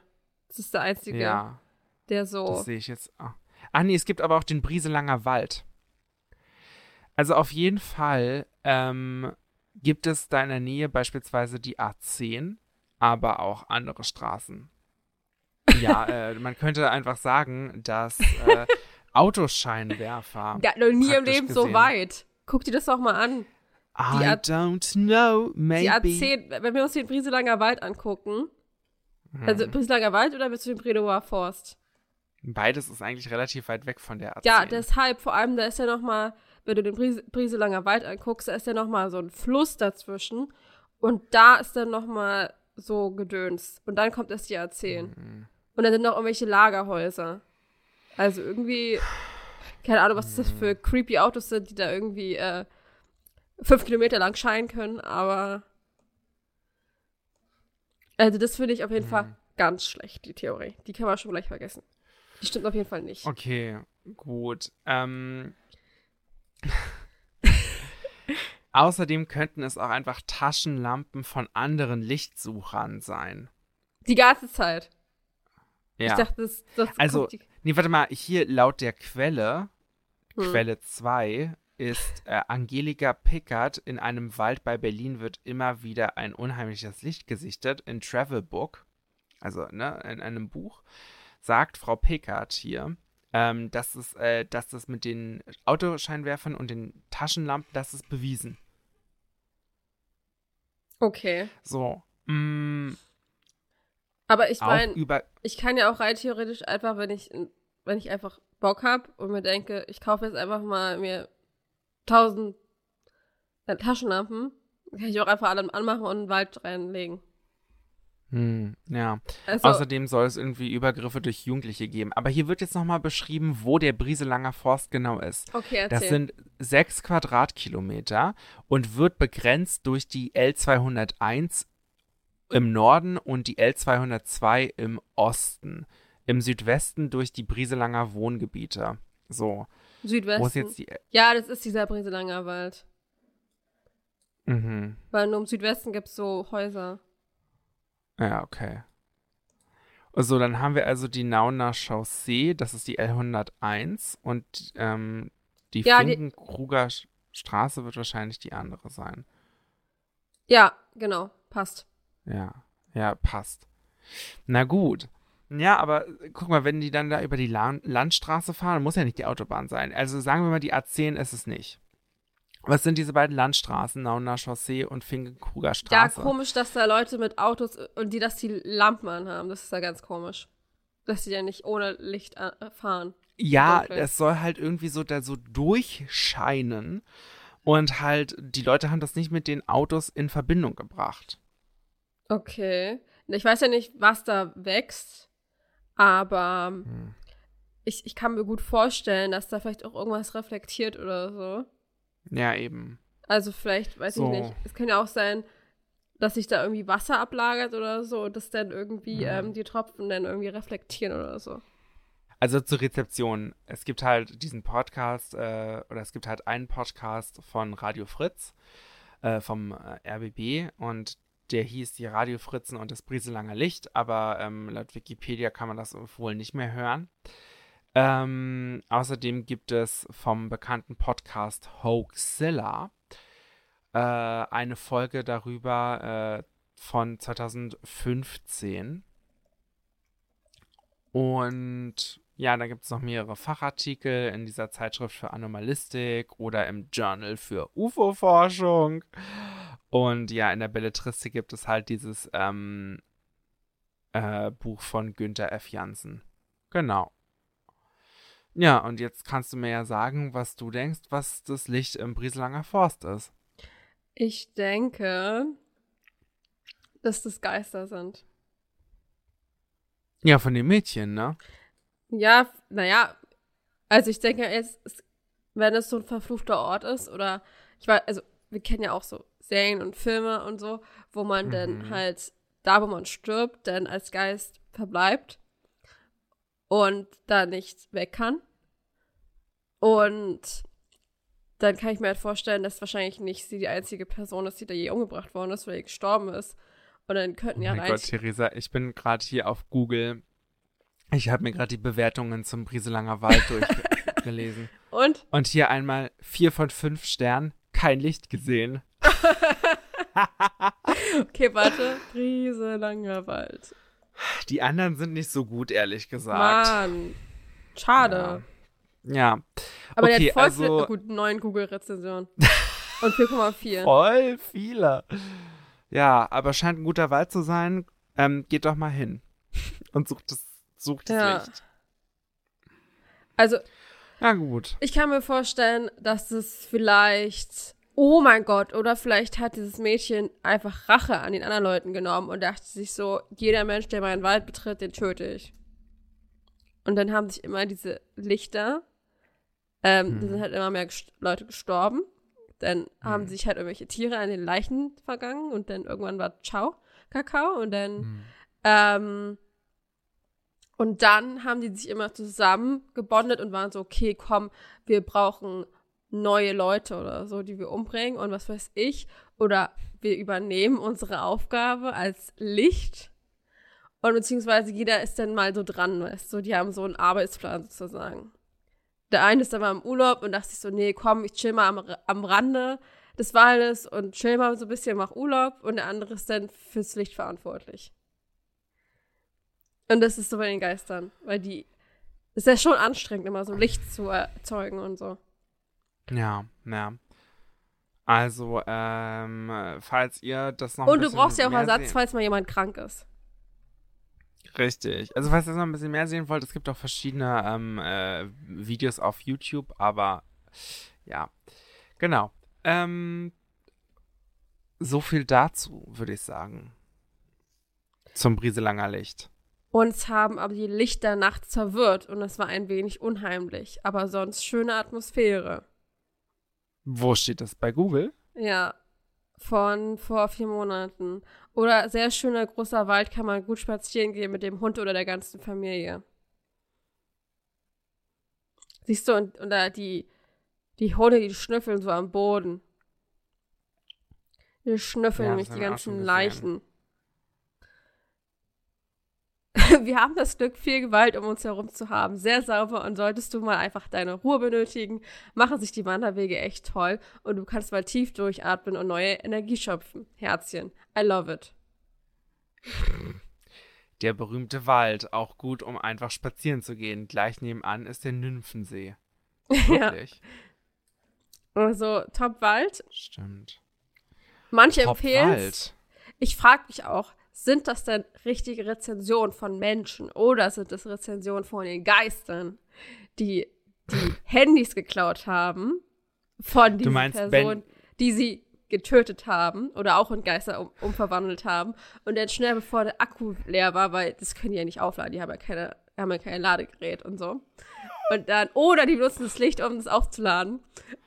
Das ist der einzige, ja, der so. Das sehe ich jetzt. Ah. ah, nee, es gibt aber auch den Brieselanger Wald. Also auf jeden Fall ähm, gibt es da in der Nähe beispielsweise die A10, aber auch andere Straßen. Ja, äh, man könnte einfach sagen, dass äh, Autoscheinwerfer. Ja, noch nie im Leben gesehen. so weit. Guck dir das doch mal an. Die I A don't know, maybe. Die A10, wenn wir uns den Brieselanger Wald angucken. Hm. Also Brieselanger Wald oder bist du den Bredower Forst? Beides ist eigentlich relativ weit weg von der A10. Ja, deshalb, vor allem, da ist ja noch mal, wenn du den Bries Brieselanger Wald anguckst, da ist ja noch mal so ein Fluss dazwischen. Und da ist dann noch mal so Gedöns. Und dann kommt erst die A10. Mhm. Und dann sind noch irgendwelche Lagerhäuser. Also irgendwie, keine Ahnung, was das für creepy Autos sind, die da irgendwie äh, fünf Kilometer lang scheinen können, aber also das finde ich auf jeden mhm. Fall ganz schlecht, die Theorie. Die kann man schon gleich vergessen. Die stimmt auf jeden Fall nicht. Okay, gut. Ähm. Außerdem könnten es auch einfach Taschenlampen von anderen Lichtsuchern sein. Die ganze Zeit. Ja. Ich dachte, das, das also, nee, warte mal, hier laut der Quelle, hm. Quelle 2, ist äh, Angelika Pickard in einem Wald bei Berlin wird immer wieder ein unheimliches Licht gesichtet in Travel Book, also ne, in einem Buch, sagt Frau Pickard hier, ähm, dass, es, äh, dass das mit den Autoscheinwerfern und den Taschenlampen, das ist bewiesen. Okay. So. Mm, aber ich meine, ich kann ja auch rein theoretisch einfach, wenn ich, wenn ich einfach Bock habe und mir denke, ich kaufe jetzt einfach mal mir tausend äh, Taschenlampen, kann ich auch einfach alle anmachen und in den Wald reinlegen. Hm, ja. Also, Außerdem soll es irgendwie Übergriffe durch Jugendliche geben. Aber hier wird jetzt nochmal beschrieben, wo der Brieselanger Forst genau ist. Okay, erzähl. Das sind sechs Quadratkilometer und wird begrenzt durch die L201 im Norden und die L202 im Osten. Im Südwesten durch die Brieselanger Wohngebiete. So. Südwesten. Wo ist jetzt die. Ja, das ist dieser Brieselanger Wald. Mhm. Weil nur im Südwesten gibt es so Häuser. Ja, okay. So, dann haben wir also die Nauner Chaussee, das ist die L101 und ähm, die ja, Finkenkruger Straße wird wahrscheinlich die andere sein. Ja, genau, passt. Ja, ja, passt. Na gut. Ja, aber äh, guck mal, wenn die dann da über die La Landstraße fahren, muss ja nicht die Autobahn sein. Also sagen wir mal, die A10 ist es nicht. Was sind diese beiden Landstraßen, Nauner Chaussee und Finkenkruger Straße? Ja, komisch, dass da Leute mit Autos und die, dass die Lampen anhaben. Das ist ja ganz komisch. Dass die ja nicht ohne Licht äh, fahren. Ja, das soll halt irgendwie so da so durchscheinen. Und halt, die Leute haben das nicht mit den Autos in Verbindung gebracht. Okay. Ich weiß ja nicht, was da wächst, aber hm. ich, ich kann mir gut vorstellen, dass da vielleicht auch irgendwas reflektiert oder so. Ja, eben. Also vielleicht, weiß so. ich nicht. Es kann ja auch sein, dass sich da irgendwie Wasser ablagert oder so dass dann irgendwie ja. ähm, die Tropfen dann irgendwie reflektieren oder so. Also zur Rezeption. Es gibt halt diesen Podcast äh, oder es gibt halt einen Podcast von Radio Fritz äh, vom äh, RBB und der hieß die Radiofritzen und das Brieselanger Licht, aber ähm, laut Wikipedia kann man das wohl nicht mehr hören. Ähm, außerdem gibt es vom bekannten Podcast Hoaxilla äh, eine Folge darüber äh, von 2015. Und ja, da gibt es noch mehrere Fachartikel in dieser Zeitschrift für Anomalistik oder im Journal für UFO-Forschung. Und ja, in der Belletristik gibt es halt dieses ähm, äh, Buch von Günther F. Jansen. Genau. Ja, und jetzt kannst du mir ja sagen, was du denkst, was das Licht im Brieselanger Forst ist. Ich denke, dass das Geister sind. Ja, von den Mädchen, ne? Ja, naja, also ich denke jetzt, wenn es so ein verfluchter Ort ist, oder ich weiß, also wir kennen ja auch so Serien und Filme und so, wo man Mhm. dann halt da, wo man stirbt, dann als Geist verbleibt und da nicht weg kann. Und dann kann ich mir halt vorstellen, dass wahrscheinlich nicht sie die einzige Person ist, die da je umgebracht worden ist, weil sie gestorben ist. Und dann könnten Oh ja mein Gott, Theresa, ich bin gerade hier auf Google. Ich habe mir gerade die Bewertungen zum Brieselanger Wald durchgelesen. Und Und hier einmal vier von fünf Sternen, kein Licht gesehen. okay, warte. Riese langer Wald. Die anderen sind nicht so gut, ehrlich gesagt. Mann. Schade. Ja, Aber der Okay, hat voll also- viele gut neun Google-Rezensionen. Und 4,4. voll viele. Ja, aber scheint ein guter Wald zu sein. Ähm, geht doch mal hin und sucht das, sucht das Ja. Licht. Also, Ja, gut. ich kann mir vorstellen, dass es vielleicht. Oh mein Gott, oder vielleicht hat dieses Mädchen einfach Rache an den anderen Leuten genommen und dachte sich so, jeder Mensch, der meinen Wald betritt, den töte ich. Und dann haben sich immer diese Lichter, ähm, da Mhm. sind halt immer mehr gest Leute gestorben. Dann haben Mhm. sich halt irgendwelche Tiere an den Leichen vergangen und dann irgendwann war Ciao, Kakao und dann Hm. Ähm, und dann haben die sich immer zusammen gebondet und waren so, okay, komm, wir brauchen neue Leute oder so, die wir umbringen und was weiß ich. Oder wir übernehmen unsere Aufgabe als Licht. Und beziehungsweise jeder ist dann mal so dran, weißt du, die haben so einen Arbeitsplan sozusagen. Der eine ist aber im Urlaub und dachte sich so, nee, komm, ich chill mal am, am Rande des Waldes und chill mal so ein bisschen, mach Urlaub. Und der andere ist dann fürs Licht verantwortlich. Und das ist so bei den Geistern, weil die ist ja schon anstrengend, immer so Licht zu erzeugen und so. Ja, ja. Also, ähm, falls ihr das noch Und du brauchst ja auch Ersatz, sehen- falls mal jemand krank ist. Richtig. Also, falls ihr noch ein bisschen mehr sehen wollt, es gibt auch verschiedene ähm, äh, Videos auf YouTube, aber ja, genau. Ähm, so viel dazu, würde ich sagen. Zum Brieselanger Licht. Uns haben aber die Lichter nachts verwirrt und es war ein wenig unheimlich, aber sonst schöne Atmosphäre. Wo steht das? Bei Google? Ja, von vor vier Monaten. Oder sehr schöner großer Wald kann man gut spazieren gehen mit dem Hund oder der ganzen Familie. Siehst du, und, und da die, die Hunde, die schnüffeln so am Boden. Die schnüffeln Ja, nämlich die ganzen. Leichen. Wir haben das Glück, viel Gewalt um uns herum zu haben. Sehr sauber und solltest du mal einfach deine Ruhe benötigen, machen sich die Wanderwege echt toll und du kannst mal tief durchatmen und neue Energie schöpfen. Herzchen. I love it. Der berühmte Wald, auch gut, um einfach spazieren zu gehen. Gleich nebenan ist der Nymphensee. ja. Wirklich? Also, Top Wald. Stimmt. Manche empfehlen. Ich frage mich auch, sind das denn richtige Rezensionen von Menschen oder sind das Rezensionen von den Geistern, die die Handys geklaut haben von diesen Personen, die sie getötet haben oder auch in Geister um, umverwandelt haben und dann schnell bevor der Akku leer war, weil das können die ja nicht aufladen, die haben ja keine, haben ja kein Ladegerät und so. Und dann, oder die benutzen das Licht, um das aufzuladen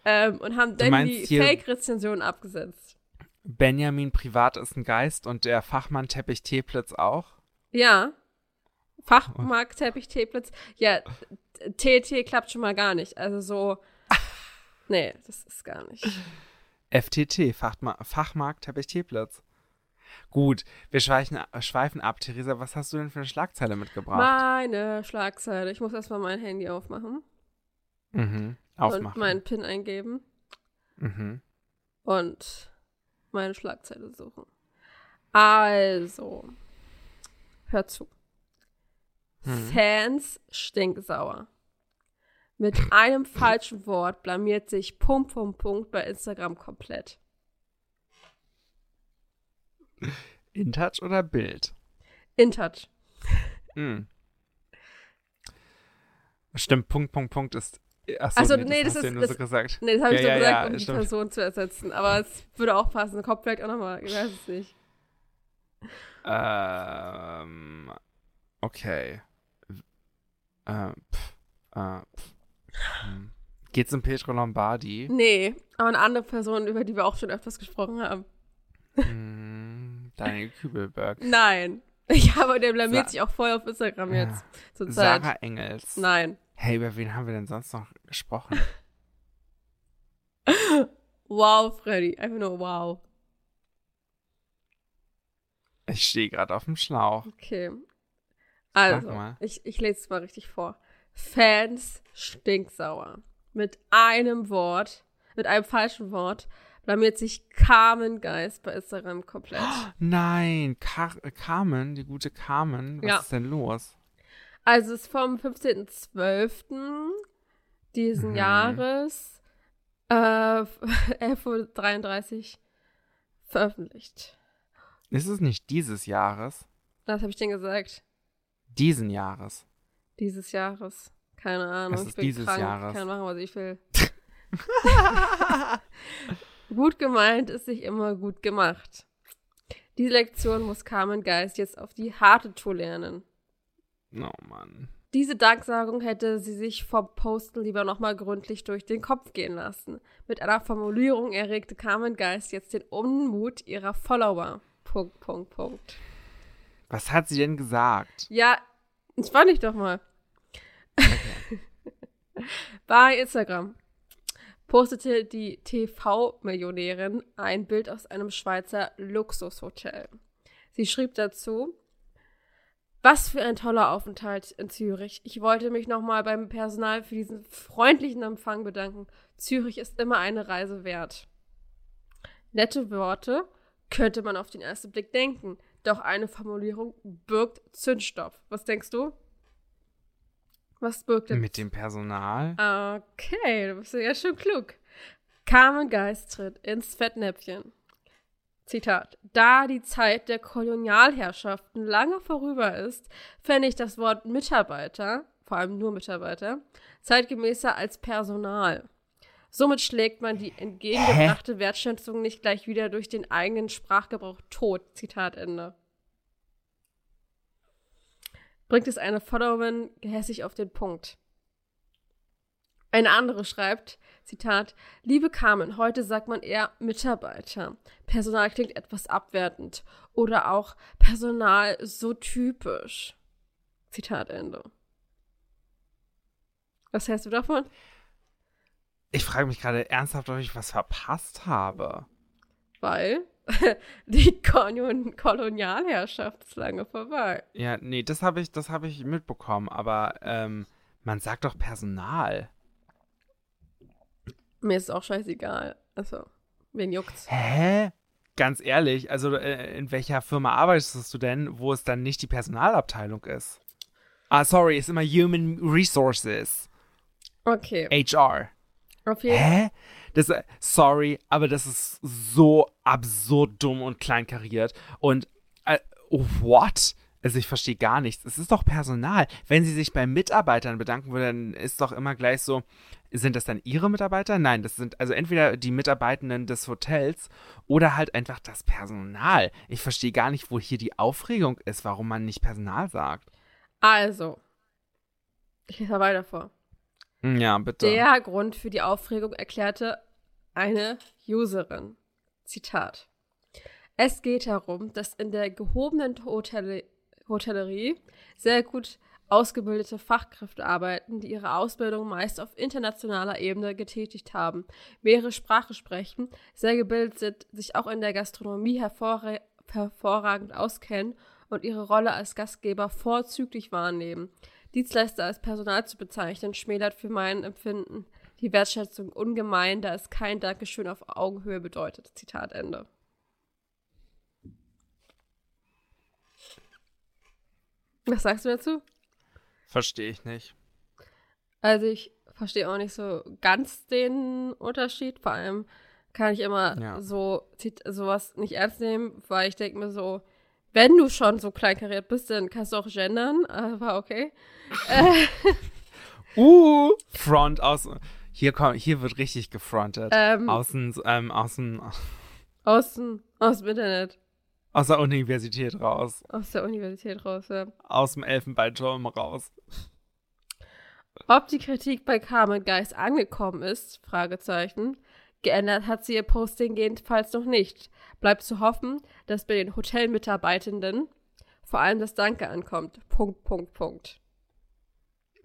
ähm, und haben dann die Fake-Rezensionen abgesetzt. Benjamin privat ist ein Geist und der Fachmann Teppich Teeplitz auch. Ja. Fachmarkt, Teppich, Teeplitz. Ja, TT klappt schon mal gar nicht. Also so. Nee, das ist gar nicht. FTT, Fachma Fachmarkt Teppich Teeplitz. Gut, wir schweifen, schweifen ab. Theresa, was hast du denn für eine Schlagzeile mitgebracht? Meine Schlagzeile. Ich muss erstmal mein Handy aufmachen mhm. und Aufmachen. meinen PIN eingeben mhm. und meine Schlagzeile suchen. Also, hör zu. Mhm. Fans stinksauer. Mit einem falschen Wort blamiert sich Punkt, Punkt, Punkt bei Instagram komplett. InTouch oder Bild? InTouch. Mhm. Stimmt, Punkt, Punkt, Punkt ist. Achso, Also, nee, nee, das das hast ist- ja nur das- so gesagt. Nee, das habe ich Ja, so ja, gesagt, ja, um die stimmt. Person zu ersetzen. Aber es würde auch passen. Kommt vielleicht auch nochmal. Ich weiß es nicht. Ähm, okay. Äh, pf, äh. Hm. Geht's um Pietro Lombardi? Nee, aber eine andere Person, über die wir auch schon öfters gesprochen haben. Hm, Daniel Kübelberg. Nein. Ich habe, der blamiert Sa sich auch voll auf Instagram jetzt. Zur Zeit. Sarah Engels. Nein. Hey, über wen haben wir denn sonst noch gesprochen? wow, Freddy. Einfach nur wow. Ich stehe gerade auf dem Schlauch. Okay. Also, ich, ich lese es mal richtig vor. Fans stinksauer. Mit einem Wort, mit einem falschen Wort, blamiert sich Carmen Geist bei Instagram komplett. Nein, Car Carmen, die gute Carmen, was ja. ist denn los? Also es ist vom 15.12. diesen mhm. Jahres äh, 11.33 Uhr veröffentlicht. Ist es nicht dieses Jahres? Was habe ich denn gesagt? Diesen Jahres. Dieses Jahres. Keine Ahnung. Es ist ich bin dieses krank. Jahres. Ich kann machen, was ich will. gut gemeint ist sich immer gut gemacht. Diese Lektion muss Carmen Geist jetzt auf die harte Tour lernen. Oh Mann. Diese Danksagung hätte sie sich vom Posten lieber nochmal gründlich durch den Kopf gehen lassen. Mit einer Formulierung erregte Carmen Geist jetzt den Unmut ihrer Follower. Punkt, Punkt, Punkt. Was hat sie denn gesagt? Ja, entspann dich doch mal. Okay. Bei Instagram postete die TV-Millionärin ein Bild aus einem Schweizer Luxushotel. Sie schrieb dazu, was für ein toller Aufenthalt in Zürich. Ich wollte mich nochmal beim Personal für diesen freundlichen Empfang bedanken. Zürich ist immer eine Reise wert. Nette Worte könnte man auf den ersten Blick denken. Doch eine Formulierung birgt Zündstoff. Was denkst du? Was birgt denn? Mit dem Personal? Okay, du bist ja schon klug. Carmen Geist tritt ins Fettnäpfchen. Zitat. Da die Zeit der Kolonialherrschaften lange vorüber ist, fände ich das Wort Mitarbeiter, vor allem nur Mitarbeiter, zeitgemäßer als Personal. Somit schlägt man die entgegengebrachte Hä? Wertschätzung nicht gleich wieder durch den eigenen Sprachgebrauch tot. Zitat Ende. Bringt es eine Followerin gehässig auf den Punkt. Eine andere schreibt, Zitat, Liebe Carmen, heute sagt man eher Mitarbeiter. Personal klingt etwas abwertend. Oder auch Personal so typisch. Zitat Ende. Was hältst du davon? Ich frage mich gerade ernsthaft, ob ich was verpasst habe. Weil die Kolonialherrschaft ist lange vorbei. Ja, nee, das habe ich, hab ich mitbekommen, aber ähm, man sagt doch Personal. Mir ist es auch scheißegal. Also, wen juckt's? Hä? Ganz ehrlich, also äh, in welcher Firma arbeitest du denn, wo es dann nicht die Personalabteilung ist? Ah, sorry, ist immer Human Resources. Okay. HR. Auf jeden Hä? Das, sorry, aber das ist so absurd dumm und kleinkariert. Und, äh, what? Also ich verstehe gar nichts. Es ist doch Personal. Wenn sie sich bei Mitarbeitern bedanken würden, dann ist doch immer gleich so, sind das dann ihre Mitarbeiter? Nein, das sind also entweder die Mitarbeitenden des Hotels oder halt einfach das Personal. Ich verstehe gar nicht, wo hier die Aufregung ist, warum man nicht Personal sagt. Also, ich lese mal weiter vor. Ja, bitte. Der Grund für die Aufregung erklärte eine Userin. Zitat. Es geht darum, dass in der gehobenen Hotel Hotellerie sehr gut ausgebildete Fachkräfte arbeiten, die ihre Ausbildung meist auf internationaler Ebene getätigt haben, mehrere Sprachen sprechen, sehr gebildet sind, sich auch in der Gastronomie hervorra hervorragend auskennen und ihre Rolle als Gastgeber vorzüglich wahrnehmen. Dienstleister als Personal zu bezeichnen, schmälert für mein Empfinden die Wertschätzung ungemein, da es kein Dankeschön auf Augenhöhe bedeutet. Zitat Ende. Was sagst du dazu? Verstehe ich nicht. Also ich verstehe auch nicht so ganz den Unterschied. Vor allem kann ich immer ja. so sowas nicht ernst nehmen, weil ich denke mir so, wenn du schon so kleinkariert bist, dann kannst du auch gendern, aber okay. uh, Front aus. Hier, komm, hier wird richtig gefrontet. Ähm, außen, ähm, außen. Außen, aus dem Internet. Aus der Universität raus. Aus der Universität raus, ja. Aus dem Elfenbeinturm raus. Ob die Kritik bei Carmen Geist angekommen ist, Fragezeichen. Geändert hat sie ihr Posting jedenfalls noch nicht. Bleibt zu hoffen, dass bei den Hotelmitarbeitenden vor allem das Danke ankommt. Punkt, Punkt, Punkt.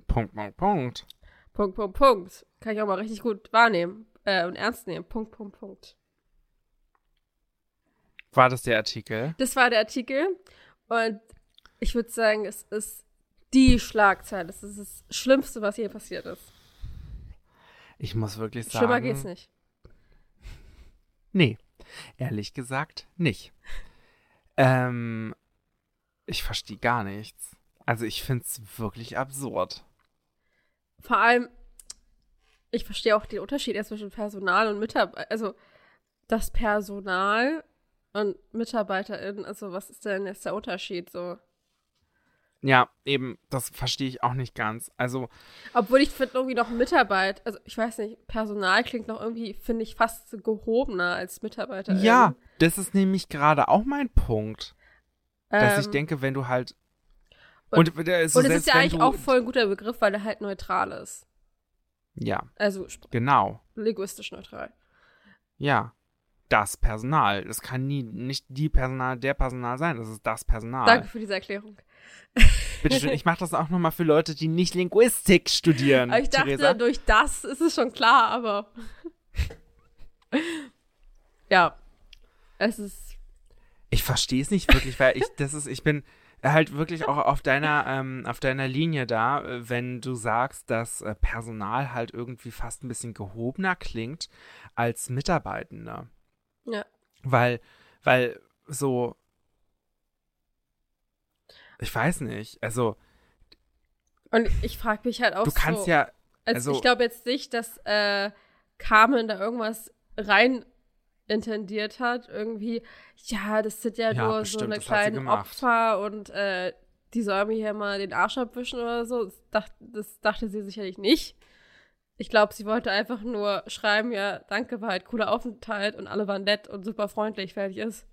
Punkt, Punkt, Punkt. Punkt, Punkt, Punkt. Kann ich auch mal richtig gut wahrnehmen äh, und ernst nehmen. Punkt, Punkt, Punkt. War das der Artikel? Das war der Artikel. Und ich würde sagen, es ist die Schlagzeile. Das ist das Schlimmste, was hier passiert ist. Ich muss wirklich sagen. Schlimmer geht's nicht. Nee, ehrlich gesagt nicht. ähm, ich verstehe gar nichts. Also ich finde es wirklich absurd. Vor allem, ich verstehe auch den Unterschied erst zwischen Personal und Mitarbeiter. Also das Personal und MitarbeiterInnen, also was ist denn jetzt der Unterschied so? Ja, eben, das verstehe ich auch nicht ganz. Also. Obwohl ich finde irgendwie noch Mitarbeit, also ich weiß nicht, Personal klingt noch irgendwie, finde ich, fast gehobener als Mitarbeiter. Ja, das ist nämlich gerade auch mein Punkt. Dass ähm, ich denke, wenn du halt. Und, und, äh, so und es ist ja eigentlich auch voll ein guter Begriff, weil er halt neutral ist. Ja, Also genau. linguistisch neutral. Ja. Das Personal. Das kann nie nicht die Personal, der Personal sein. Das ist das Personal. Danke für diese Erklärung. Bitte schön, ich mache das auch nochmal für Leute, die nicht Linguistik studieren. Aber ich dachte, Theresa. durch das ist es schon klar, aber. ja. Es ist. Ich verstehe es nicht wirklich, weil ich, das ist, ich bin halt wirklich auch auf deiner, ähm, auf deiner Linie da, wenn du sagst, dass äh, Personal halt irgendwie fast ein bisschen gehobener klingt als Mitarbeitende. Ja. Weil, weil so, ich weiß nicht, also Und ich frage mich halt auch du kannst so. ja, Also, also- ich glaube jetzt nicht, dass äh, Carmen da irgendwas rein intendiert hat. Irgendwie, ja, das sind ja, Ja, nur bestimmt, so eine kleine. Opfer und äh, die sollen mir hier mal den Arsch abwischen oder so. Das, dacht, das dachte sie sicherlich nicht. Ich glaube, sie wollte einfach nur schreiben, ja, danke, war halt cooler Aufenthalt und alle waren nett und super freundlich, fertig ist.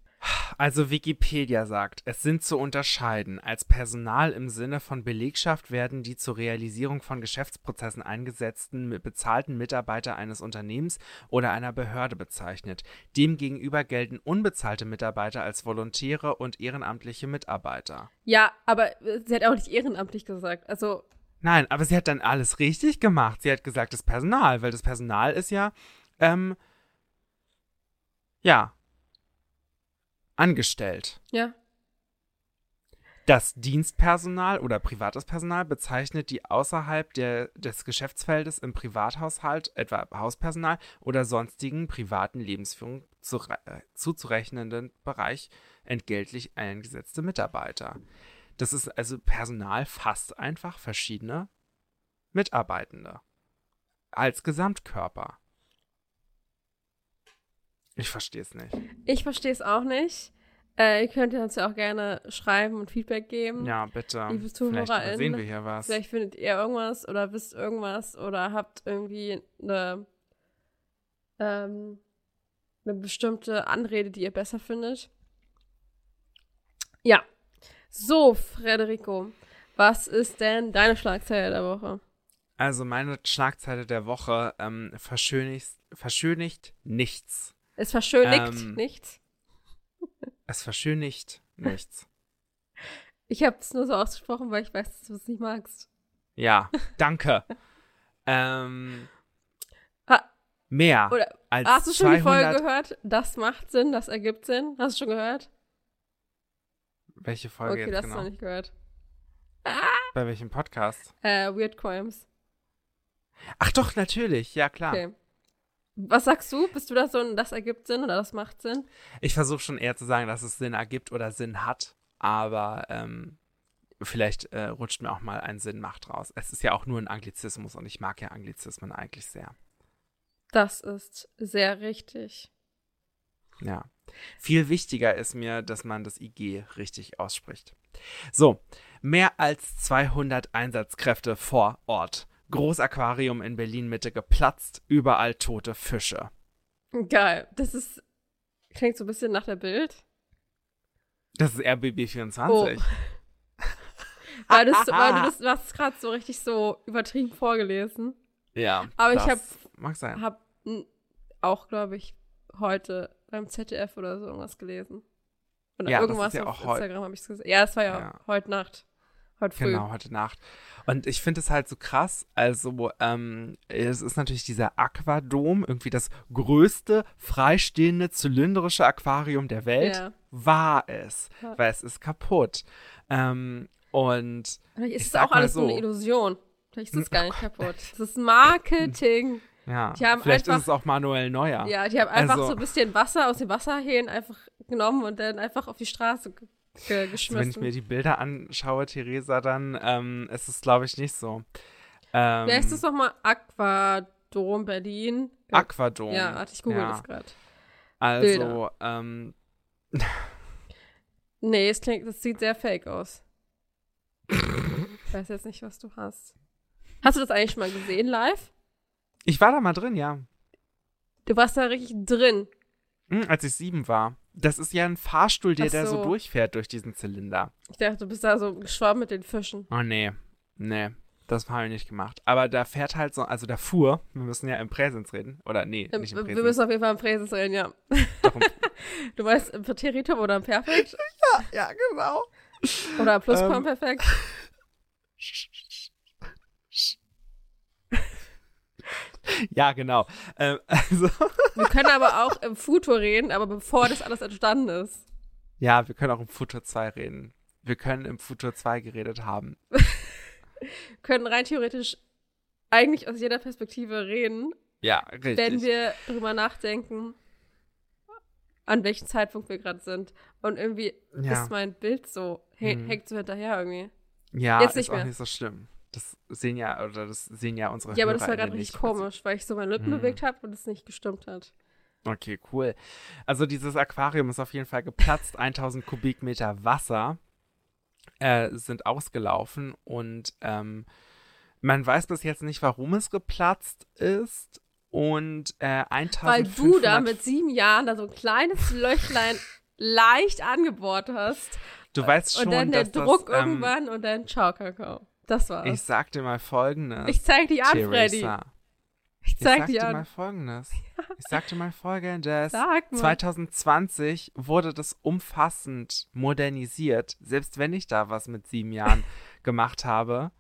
Also Wikipedia sagt, es sind zu unterscheiden. Als Personal im Sinne von Belegschaft werden die zur Realisierung von Geschäftsprozessen eingesetzten mit bezahlten Mitarbeiter eines Unternehmens oder einer Behörde bezeichnet. Demgegenüber gelten unbezahlte Mitarbeiter als Volontäre und ehrenamtliche Mitarbeiter. Ja, aber sie hat auch nicht ehrenamtlich gesagt. Also, Nein, aber sie hat dann alles richtig gemacht. Sie hat gesagt, das Personal, weil das Personal ist ja, ähm, ja, angestellt. ja. Das Dienstpersonal oder privates Personal bezeichnet die außerhalb der, des Geschäftsfeldes im Privathaushalt, etwa Hauspersonal oder sonstigen privaten Lebensführung zu, äh, zuzurechnenden Bereich entgeltlich eingesetzte Mitarbeiter. Das ist also Personal fast einfach verschiedene Mitarbeitende als Gesamtkörper. Ich verstehe es nicht. Ich verstehe es auch nicht. Äh, ihr könnt uns ja auch gerne schreiben und Feedback geben. Ja, bitte. Liebe Vielleicht ZuhörerInnen, sehen wir hier was. Vielleicht findet ihr irgendwas oder wisst irgendwas oder habt irgendwie eine, ähm, eine bestimmte Anrede, die ihr besser findet. Ja. So, Frederico, was ist denn deine Schlagzeile der Woche? Also meine Schlagzeile der Woche ähm, verschönigt, verschönigt nichts. Es verschönigt Ähm, nichts. Es verschönigt nichts. Ich habe es nur so ausgesprochen, weil ich weiß, dass du es nicht magst. Ja, danke. ähm, Ha, mehr oder als hast du schon die 200 Folge gehört? Das macht Sinn, das ergibt Sinn. Hast du schon gehört? Welche Folge okay, jetzt das genau? noch nicht gehört. Bei welchem Podcast? Äh, Weird Crimes. Ach doch, natürlich, ja klar. Okay. Was sagst du? Bist du da so ein, das ergibt Sinn oder das macht Sinn? Ich versuche schon eher zu sagen, dass es Sinn ergibt oder Sinn hat, aber ähm, vielleicht äh, rutscht mir auch mal ein Sinn macht raus. Es ist ja auch nur ein Anglizismus und ich mag ja Anglizismen eigentlich sehr. Das ist sehr richtig. Ja. Viel wichtiger ist mir, dass man das IG richtig ausspricht. So, mehr als 200 Einsatzkräfte vor Ort. Großaquarium in Berlin Mitte geplatzt, überall tote Fische. Geil. Das ist. Klingt so ein bisschen nach der Bild. Das ist RBB 24. Oh. weil, das, weil du das, du hast es gerade so richtig so übertrieben vorgelesen. Ja. Aber ich habe mag sein. hab auch, glaube ich, heute beim ZDF oder so irgendwas gelesen. Oder Ja, irgendwas ja auf Instagram habe ich es gesehen. Ja, es war ja, Ja. heute Nacht. Heute früh. Genau, heute Nacht. Und ich finde es halt so krass. Also, ähm, es ist natürlich dieser Aquadom, irgendwie das größte freistehende zylindrische Aquarium der Welt. Ja. War es, Ja. weil es ist kaputt. Ähm, und Vielleicht ist es auch alles so eine. Illusion. Vielleicht ist es Oh gar nicht kaputt. Das ist Marketing. ja, Die haben vielleicht einfach- ist es auch manuell neuer. Ja, die haben einfach Also- so ein bisschen Wasser aus den Wasserhähnen einfach genommen und dann einfach auf die Straße ge ge Also, wenn ich geschmissen. mir die Bilder anschaue, Theresa, dann ähm, ist es, glaube ich, nicht so. Ähm, Wer ist das nochmal? Aquadom Berlin. Aquadom. Ja, warte, ich google Ja. das gerade. Also, Bilder. ähm, Nee, es klingt, das sieht sehr fake aus. ich weiß jetzt nicht, was du hast. Hast du das eigentlich schon mal gesehen live? Ich war da mal drin, ja. Du warst da richtig drin. Hm, als ich sieben war. Das ist ja ein Fahrstuhl, der, Ach der so so. durchfährt durch diesen Zylinder. Ich dachte, du bist da so geschwommen mit den Fischen. Oh, nee. Nee. Das haben wir nicht gemacht. Aber da fährt halt so, also da fuhr, wir müssen ja im Präsens reden. Oder nee, Ähm, nicht im wir Präsens. müssen auf jeden Fall im Präsens reden, ja. Im- Du weißt, im Präteritum oder im Perfekt? ja, genau. Oder im Ähm. Ja, genau. Ähm, also, Wir können aber auch im Futur reden, aber bevor das alles entstanden ist. ja, wir können auch im Futur 2 reden. Wir können im Futur 2 geredet haben. können rein theoretisch eigentlich aus jeder Perspektive reden, Ja, richtig. wenn wir darüber nachdenken, an welchem Zeitpunkt wir gerade sind. Und irgendwie ja. ist mein Bild so, Mhm. hängt so hinterher irgendwie. ja, jetzt ist nicht auch mehr. nicht so schlimm. Das sehen ja, oder das sehen ja unsere Ja, aber das war gerade richtig komisch, weil ich so meine Lippen Mhm. bewegt habe und es nicht gestimmt hat. Okay, cool. Also dieses Aquarium ist auf jeden Fall geplatzt. 1000 Kubikmeter Wasser äh, sind ausgelaufen und ähm, man weiß bis jetzt nicht, warum es geplatzt ist. Und äh, 1500 Weil du da mit sieben Jahren da so ein kleines Löchlein leicht angebohrt hast. du weißt schon, und dann der dass Druck das, ähm, irgendwann und dann Ciao, Kakao. Das war's. Ich Ich, sag dir mal Folgendes. zeig dich an, Freddy. Theresa. Ich Ich zeig sag dich dir an. mal Folgendes. Ich sag dir mal Folgendes. Sag mal. 2020 wurde das umfassend modernisiert. Selbst wenn ich da was mit sieben Jahren gemacht habe,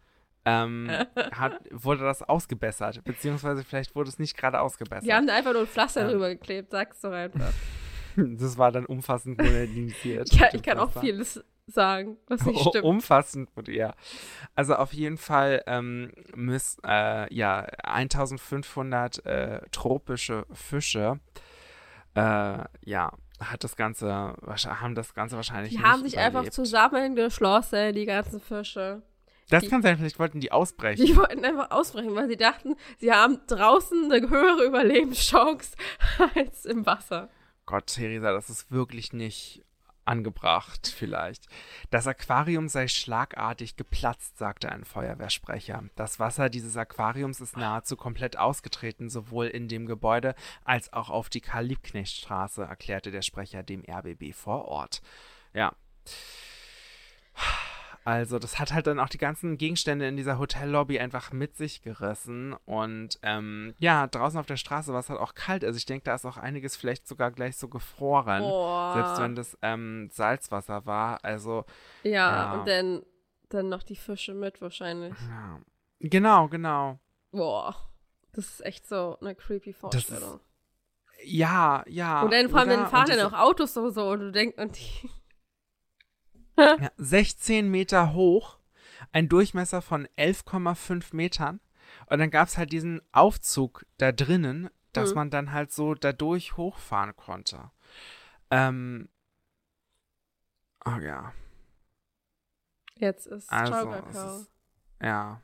ähm, hat, wurde das ausgebessert. Beziehungsweise vielleicht wurde es nicht gerade ausgebessert. Die haben da einfach nur ein Pflaster Ja. drüber geklebt, sag's doch einfach. Das war dann umfassend modernisiert. Ja, ich kann auch Pflaster. vieles sagen, was nicht stimmt. Umfassend, ja. Also auf jeden Fall ähm, müssen, äh, ja, 1500 äh, tropische Fische, äh, ja, hat das Ganze, haben das Ganze wahrscheinlich Die haben sich einfach überlebt. zusammengeschlossen, die ganzen Fische. Das die- kann sein, vielleicht wollten die ausbrechen. Die wollten einfach ausbrechen, weil sie dachten, sie haben draußen eine höhere Überlebenschance als im Wasser. Gott, Theresa, das ist wirklich nicht angebracht, vielleicht. Das Aquarium sei schlagartig geplatzt, sagte ein Feuerwehrsprecher. Das Wasser dieses Aquariums ist nahezu komplett ausgetreten, sowohl in dem Gebäude als auch auf die Karl-Liebknecht-Straße, erklärte der Sprecher dem RBB vor Ort. Ja. Also, das hat halt dann auch die ganzen Gegenstände in dieser Hotellobby einfach mit sich gerissen. Und ähm, ja, draußen auf der Straße war es halt auch kalt. Also, ich denke, da ist auch einiges vielleicht sogar gleich so gefroren. Boah. Selbst wenn das ähm, Salzwasser war. Also, ja, Ja. und dann, dann noch die Fische mit wahrscheinlich. ja. Genau, genau. Boah. Das ist echt so eine creepy Das ist- Vorstellung. Ja, ja. und dann fahren, oder? dann fahren dann auch Autos so, so und du denkst, und die, Ja, 16 Meter hoch, ein Durchmesser von 11,5 Metern. Und dann gab es halt diesen Aufzug da drinnen, dass Mhm. man dann halt so dadurch hochfahren konnte. Ähm. Oh ja. jetzt ist Also, ist, ja.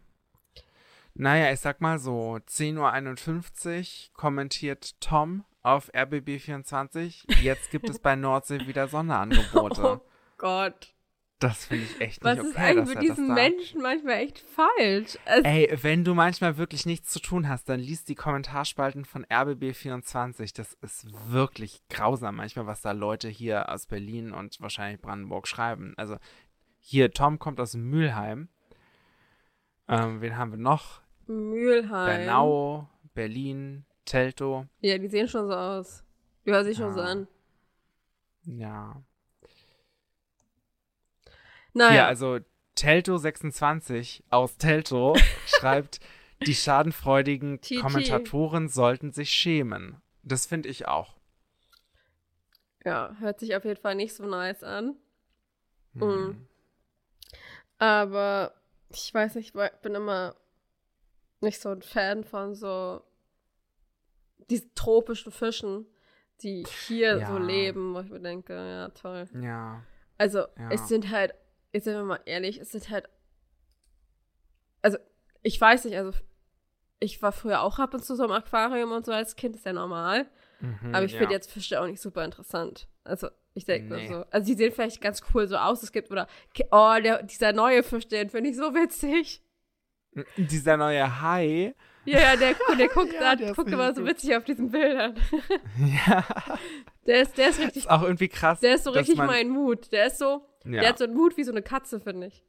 Naja, ich sag mal so, 10.51 Uhr kommentiert Tom auf RBB24. Jetzt gibt es bei Nordsee wieder Sonderangebote. Oh Gott. Das finde ich echt Was nicht ist okay, eigentlich dass mit er das diesen. Menschen manchmal echt falsch? Also, Ey, wenn du manchmal wirklich nichts zu tun hast, dann liest die Kommentarspalten von RBB24. Das ist wirklich grausam manchmal, was da Leute hier aus Berlin und wahrscheinlich Brandenburg schreiben. Also hier, Tom kommt aus Mülheim Ähm, wen haben wir noch? Mülheim. Bernau, Berlin, Telto. Ja, die sehen schon so aus. Die hören sich Ja. schon so an. Ja. Naja, Ja, also Telto26 aus Telto schreibt, die schadenfreudigen. Kommentatoren sollten sich schämen. Das finde ich auch. ja, hört sich auf jeden Fall nicht so nice an. Hm. Mhm. Aber ich weiß nicht, ich bin immer nicht so ein Fan von so diesen tropischen Fischen, die hier Ja. so leben, wo ich mir denke, ja, toll. Ja. Also, Ja. es sind halt, jetzt sind wir mal ehrlich, es sind halt, also, ich weiß nicht, also, ich war früher auch ab und zu so im Aquarium und so als Kind, ist ja normal. Mhm, Aber ich ja. finde jetzt Fische auch nicht super interessant. Also, ich denke Nee. so. Also, die sehen vielleicht ganz cool so aus. Es gibt, oder, oh, der, dieser neue Fisch, den finde ich so witzig. Dieser neue Hai. Ja, ja, der, der guckt, Ja, da, der guckt immer so witzig auf diesen Bildern. Ja. Der ist, der ist richtig, Ist auch irgendwie krass. der ist so richtig mein Mut. Der ist so, Ja. der hat so einen Mut wie so eine Katze, finde ich.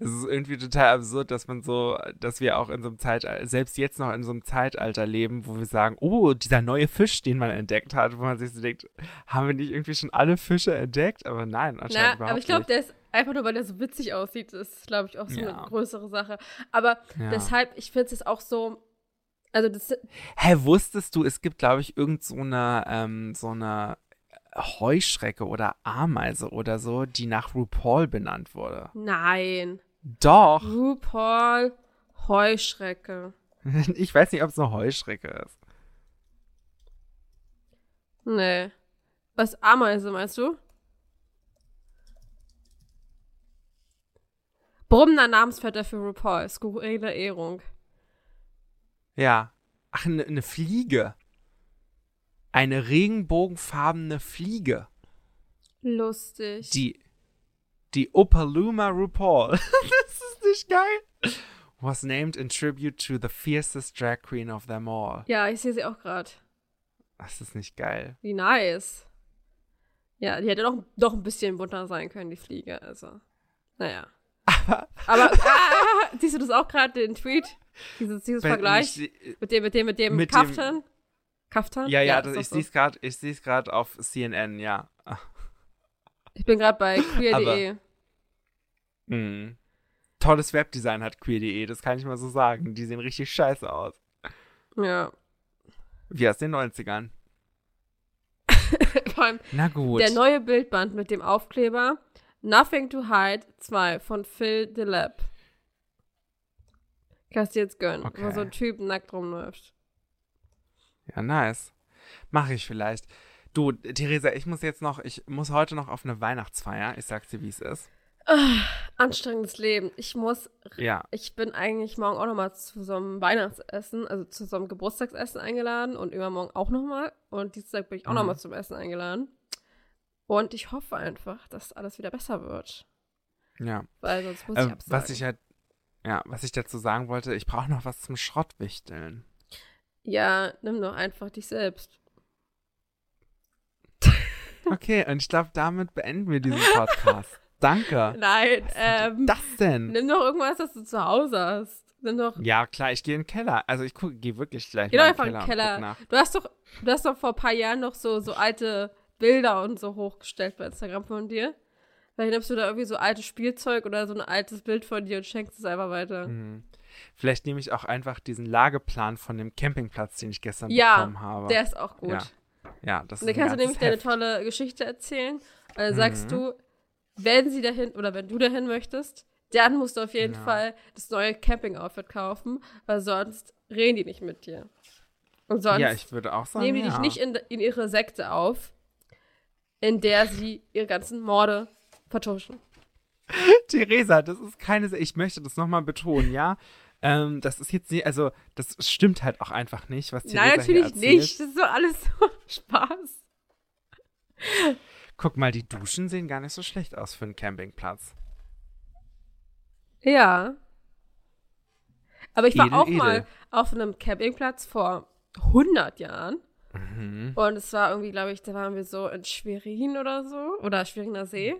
Es ist irgendwie total absurd, dass man so, dass wir auch in so einem Zeitalter, selbst jetzt noch in so einem Zeitalter leben, wo wir sagen, oh, dieser neue Fisch, den man entdeckt hat, wo man sich so denkt, haben wir nicht irgendwie schon alle Fische entdeckt? Aber nein, anscheinend Na, aber ich glaube, der ist einfach nur, weil der so witzig aussieht, ist, glaube ich, auch so Ja. eine größere Sache. Aber Ja. deshalb, ich finde es auch so, also das, Hä, wusstest du, es gibt, glaube ich, irgend so eine, ähm, so eine Heuschrecke oder Ameise oder so, die nach RuPaul benannt wurde. nein. Doch. RuPaul, Heuschrecke. Ich weiß nicht, ob es eine Heuschrecke ist. Nee. Was Ameise, meinst du? Brummender Namensvetter für RuPaul. Skurrile Ehrung. Ja. Ach, eine ne Fliege. Eine regenbogenfarbene Fliege. Lustig. Die, die Opaluma RuPaul. das ist nicht geil. Was named in tribute to the fiercest drag queen of them all. ja, ich sehe sie auch gerade. Das ist nicht geil. Wie nice. Ja, die hätte doch, doch ein bisschen bunter sein können, die Fliege. Also, naja. Aber, Aber, ah, siehst du das auch gerade, den Tweet? Dieses, dieses Vergleich ich- mit dem, mit dem, mit dem mit dem- Kaftan? Ja, ja, das, doch ich so. sehe es gerade, ich sehe es gerade auf CNN, ja. Ich bin gerade bei queer.de. Mhm. Tolles Webdesign hat queer.de, das kann ich mal so sagen. Die sehen richtig scheiße aus. Ja. Wie aus den 90ern. Vor allem Na gut. der neue Bildband mit dem Aufkleber Nothing to Hide 2 von Phil DeLab. Kannst du jetzt gönnen, Okay. wo so ein Typ nackt rumläuft. Ja, nice. Mache ich vielleicht. Du, Theresa, ich muss jetzt noch, ich muss heute noch auf eine Weihnachtsfeier. Ich sag's dir, wie es ist. Anstrengendes Leben. Ich muss, Ja. ich bin eigentlich morgen auch nochmal zu so einem Weihnachtsessen, also zu so einem Geburtstagsessen eingeladen und übermorgen auch nochmal. Und Dienstag bin ich auch Mhm. nochmal zum Essen eingeladen. Und ich hoffe einfach, dass alles wieder besser wird. Ja. Weil sonst muss Äh, ich absagen. was ich halt, ja, was ich dazu sagen wollte, ich brauche noch was zum Schrottwichteln. Ja, nimm doch einfach dich selbst. Okay, und ich glaube, damit beenden wir diesen Podcast. Danke. Nein, Was ähm, das denn? nimm doch irgendwas, das du zu Hause hast. Nimm doch. Ja, klar, ich gehe in den Keller. Also ich gehe wirklich gleich Geh doch in einfach den in den Keller. Keller. Du hast doch, du hast doch vor ein paar Jahren noch so, so alte Bilder und so hochgestellt bei Instagram von dir. Vielleicht nimmst du da irgendwie so altes Spielzeug oder so ein altes Bild von dir und schenkst es einfach weiter. Mhm. Vielleicht nehme ich auch einfach diesen Lageplan von dem Campingplatz, den ich gestern Ja, bekommen habe. Der ist auch gut. Ja, Ja, das Und ist dann kannst du nämlich deine tolle Geschichte erzählen. Und dann sagst Mhm. du, wenn sie dahin oder wenn du dahin möchtest, dann musst du auf jeden Ja. Fall das neue Camping-Outfit kaufen, weil sonst reden die nicht mit dir. Und sonst Ja, ich würde auch sagen, nehmen die ja. dich nicht in, in ihre Sekte auf, in der sie ihre ganzen Morde vertuschen. Theresa, das ist keine, Se- ich möchte das nochmal betonen, ja. Ähm, das ist jetzt nicht, also das stimmt halt auch einfach nicht, was Theresa Nein, natürlich nicht. Das ist doch alles so Spaß. Guck mal, die Duschen sehen gar nicht so schlecht aus für einen Campingplatz. Ja. Aber ich war Edel, auch edel. mal auf einem Campingplatz vor 100 Jahren. Mhm. Und es war irgendwie, glaube ich, da waren wir so in Schwerin oder so. Oder Schweriner See.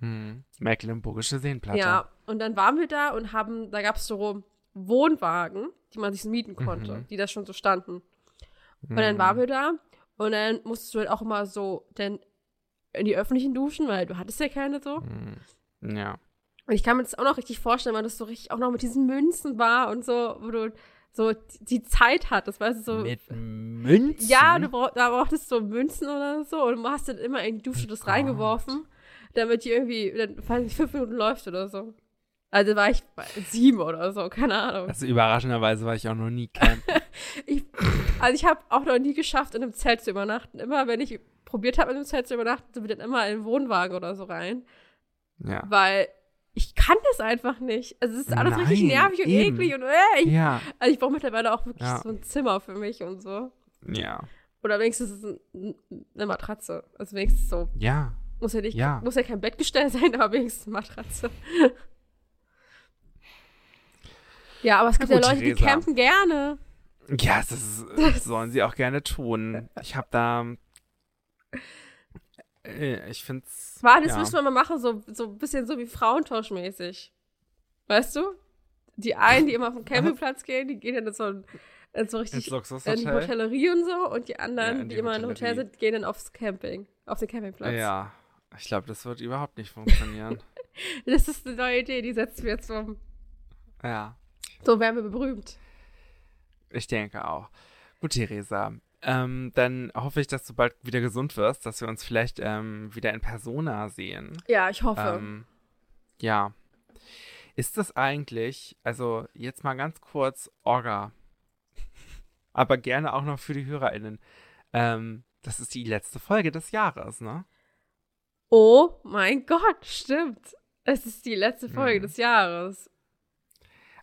Mhm. Mecklenburgische Seenplatte. Ja. und dann waren wir da und haben, da gab es so Wohnwagen, die man sich mieten konnte, Mhm. die da schon so standen. Und dann waren wir da und dann musstest du halt auch immer so denn in die öffentlichen Duschen, weil du hattest ja keine so. Mhm. Ja. Und ich kann mir das auch noch richtig vorstellen, weil das so richtig auch noch mit diesen Münzen war und so, wo du so die- Zeit hattest, weißt du, so. Mit Münzen? Ja, du brauch, da brauchtest du so Münzen oder so und du hast dann immer in die Dusche das Gott. reingeworfen, damit die irgendwie, dann, weiß nicht, fünf Minuten läuft oder so. Also war ich bei sieben oder so, keine Ahnung. Also überraschenderweise war ich auch noch nie campen. Ich, also ich habe auch noch nie geschafft, in einem Zelt zu übernachten. Immer, wenn ich probiert habe, in einem Zelt zu übernachten, sind wir dann immer in einen Wohnwagen oder so rein. ja. Weil ich kann das einfach nicht. Also es ist alles richtig Nein, nervig und eben. eklig und äh, ich, Ja. Also ich brauche mittlerweile auch wirklich Ja. so ein Zimmer für mich und so. Ja. Oder wenigstens ein, eine Matratze. Also wenigstens so. Ja. Muss ja nicht, Ja. muss ja kein Bettgestell sein, aber wenigstens eine Matratze. Ja, aber es gibt ja gut, Leute, die Theresa. campen gerne. Ja, das, ist, das sollen sie auch gerne tun. Ich habe da. Äh, Ich finde es. Warte, das ja. müssen wir mal machen, so, so ein bisschen so wie Frauentauschmäßig. Weißt du? Die einen, die immer auf den Campingplatz gehen, die gehen dann in so, ein, in so richtig in die. Hotellerie und so und die anderen, Ja, die, die immer im Hotel sind, gehen dann aufs Camping, auf den Campingplatz. Ja. Ich glaube, das wird überhaupt nicht funktionieren. Das ist eine neue Idee, die setzen wir jetzt um. ja. So werden wir berühmt. Ich denke auch. Gut, Theresa. Ähm, dann hoffe ich, dass du bald wieder gesund wirst, dass wir uns vielleicht ähm, wieder in Persona sehen. Ja, ich hoffe. Ähm, ja. Ist das eigentlich, also jetzt mal ganz kurz Orga, aber gerne auch noch für die HörerInnen. Ähm, das ist die letzte Folge des Jahres, ne? oh mein Gott, stimmt. Es ist die letzte Folge Mhm. des Jahres.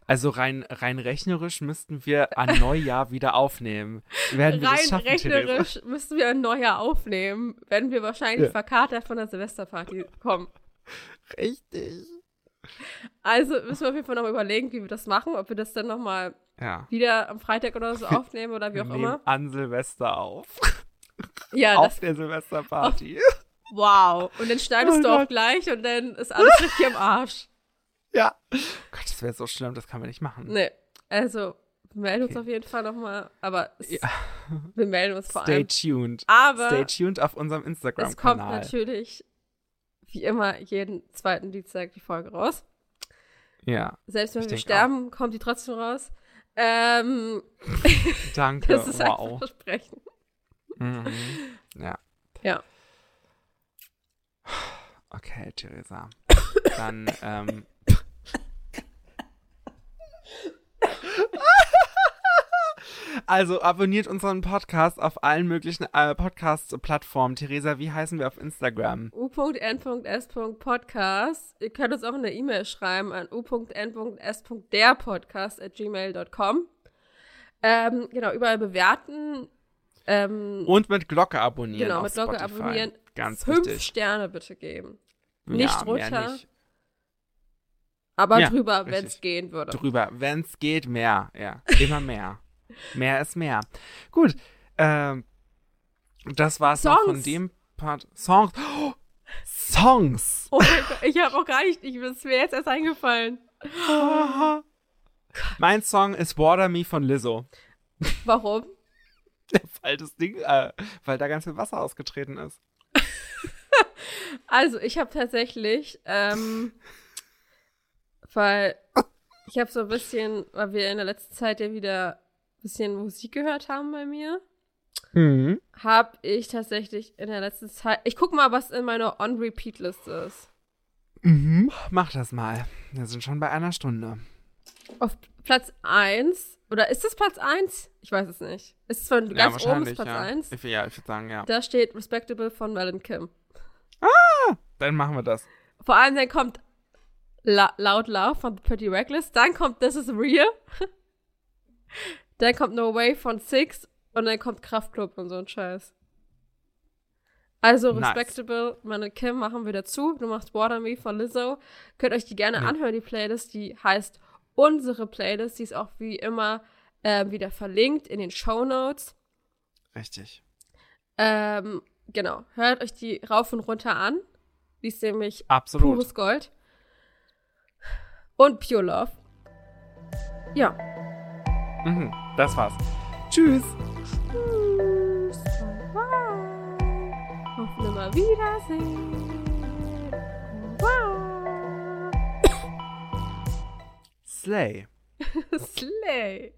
Also rein, rein rechnerisch müssten wir an Neujahr wieder aufnehmen. Werden wir Rein das schaffen, Theresa? rechnerisch müssen wir ein Neujahr aufnehmen, wenn wir wahrscheinlich Ja. verkatert von der Silvesterparty kommen. Richtig. Also müssen wir auf jeden Fall noch überlegen, wie wir das machen, ob wir das dann nochmal Ja. wieder am Freitag oder so aufnehmen oder wie auch nehmen immer. an Silvester auf. Ja, auf das, der Silvesterparty. wow. Und dann schneidest Oh du auch Gott. gleich und dann ist alles richtig am Arsch. Ja. Gott, das wäre so schlimm, das kann man nicht machen. Nee, also wir melden uns Okay. auf jeden Fall nochmal, aber es, Ja. wir melden uns vor Stay allem. tuned. Aber Stay tuned auf unserem es kommt Instagram-Kanal. natürlich wie immer jeden zweiten Dienstag die Folge raus. Ja, Selbst wenn Ich wir sterben, kommt die trotzdem raus. Ähm, danke. das ist einfach wow. ein Versprechen. Mhm. Ja. Ja. Okay, Theresa. Dann, ähm. Also abonniert unseren Podcast auf allen möglichen äh, Podcast-Plattformen. Theresa, wie heißen wir auf Instagram? u.n.s.podcast. Ihr könnt uns auch eine E-Mail schreiben an u.n.s.derpodcast at gmail.com. Ähm, genau, überall bewerten. Ähm, Und mit Glocke abonnieren. genau, mit Glocke Spotify. abonnieren. Ganz Fünf wichtig. Sterne bitte geben. Ja, nicht mehr runter. nicht. Aber Ja, drüber, wenn es gehen würde. Drüber. Wenn es geht, mehr. Ja, immer mehr. mehr ist mehr. Gut. Ähm, das war's noch von Songs. dem Part. Songs. Oh, Songs. Oh mein Gott, ich habe auch gar nicht, ich, ist mir jetzt erst eingefallen. mein Song ist Water Me von Lizzo. Warum? weil das Ding, äh, weil da ganz viel Wasser ausgetreten ist. Also, ich habe tatsächlich, ähm, weil ich habe so ein bisschen, weil wir in der letzten Zeit ja wieder ein bisschen Musik gehört haben bei mir, Mhm. habe ich tatsächlich in der letzten Zeit, ich guck mal, was in meiner On-Repeat-Liste ist. Mhm. Mach das mal. Wir sind schon bei einer Stunde. Auf Platz 1, oder ist das Platz 1? Ich weiß es nicht. Ist es von ja, ganz oben ist Platz ja. 1? Ich, ja, ich würde sagen, ja. Da steht Respectable von Melon Kim. Dann machen wir das. Vor allem dann kommt La Loud Love von The Pretty Reckless, dann kommt This is Real, dann kommt No Way von Six und dann kommt Kraftklub und so ein Scheiß. Also Nice. Respectable, meine Kim machen wir dazu. Du machst Water Me von Lizzo. Könnt euch die gerne Ja. anhören, die Playlist. Die heißt Unsere Playlist. Die ist auch wie immer ähm, wieder verlinkt in den Show Notes. Richtig. Ähm, genau. Hört euch die rauf und runter an. Die ist nämlich Absolut. pures Gold. Und Pure Love. Ja. Mhm, das war's. Tschüss. Tschüss. Bye. Auf Nimmerwiedersehen. Wow. Slay. Slay.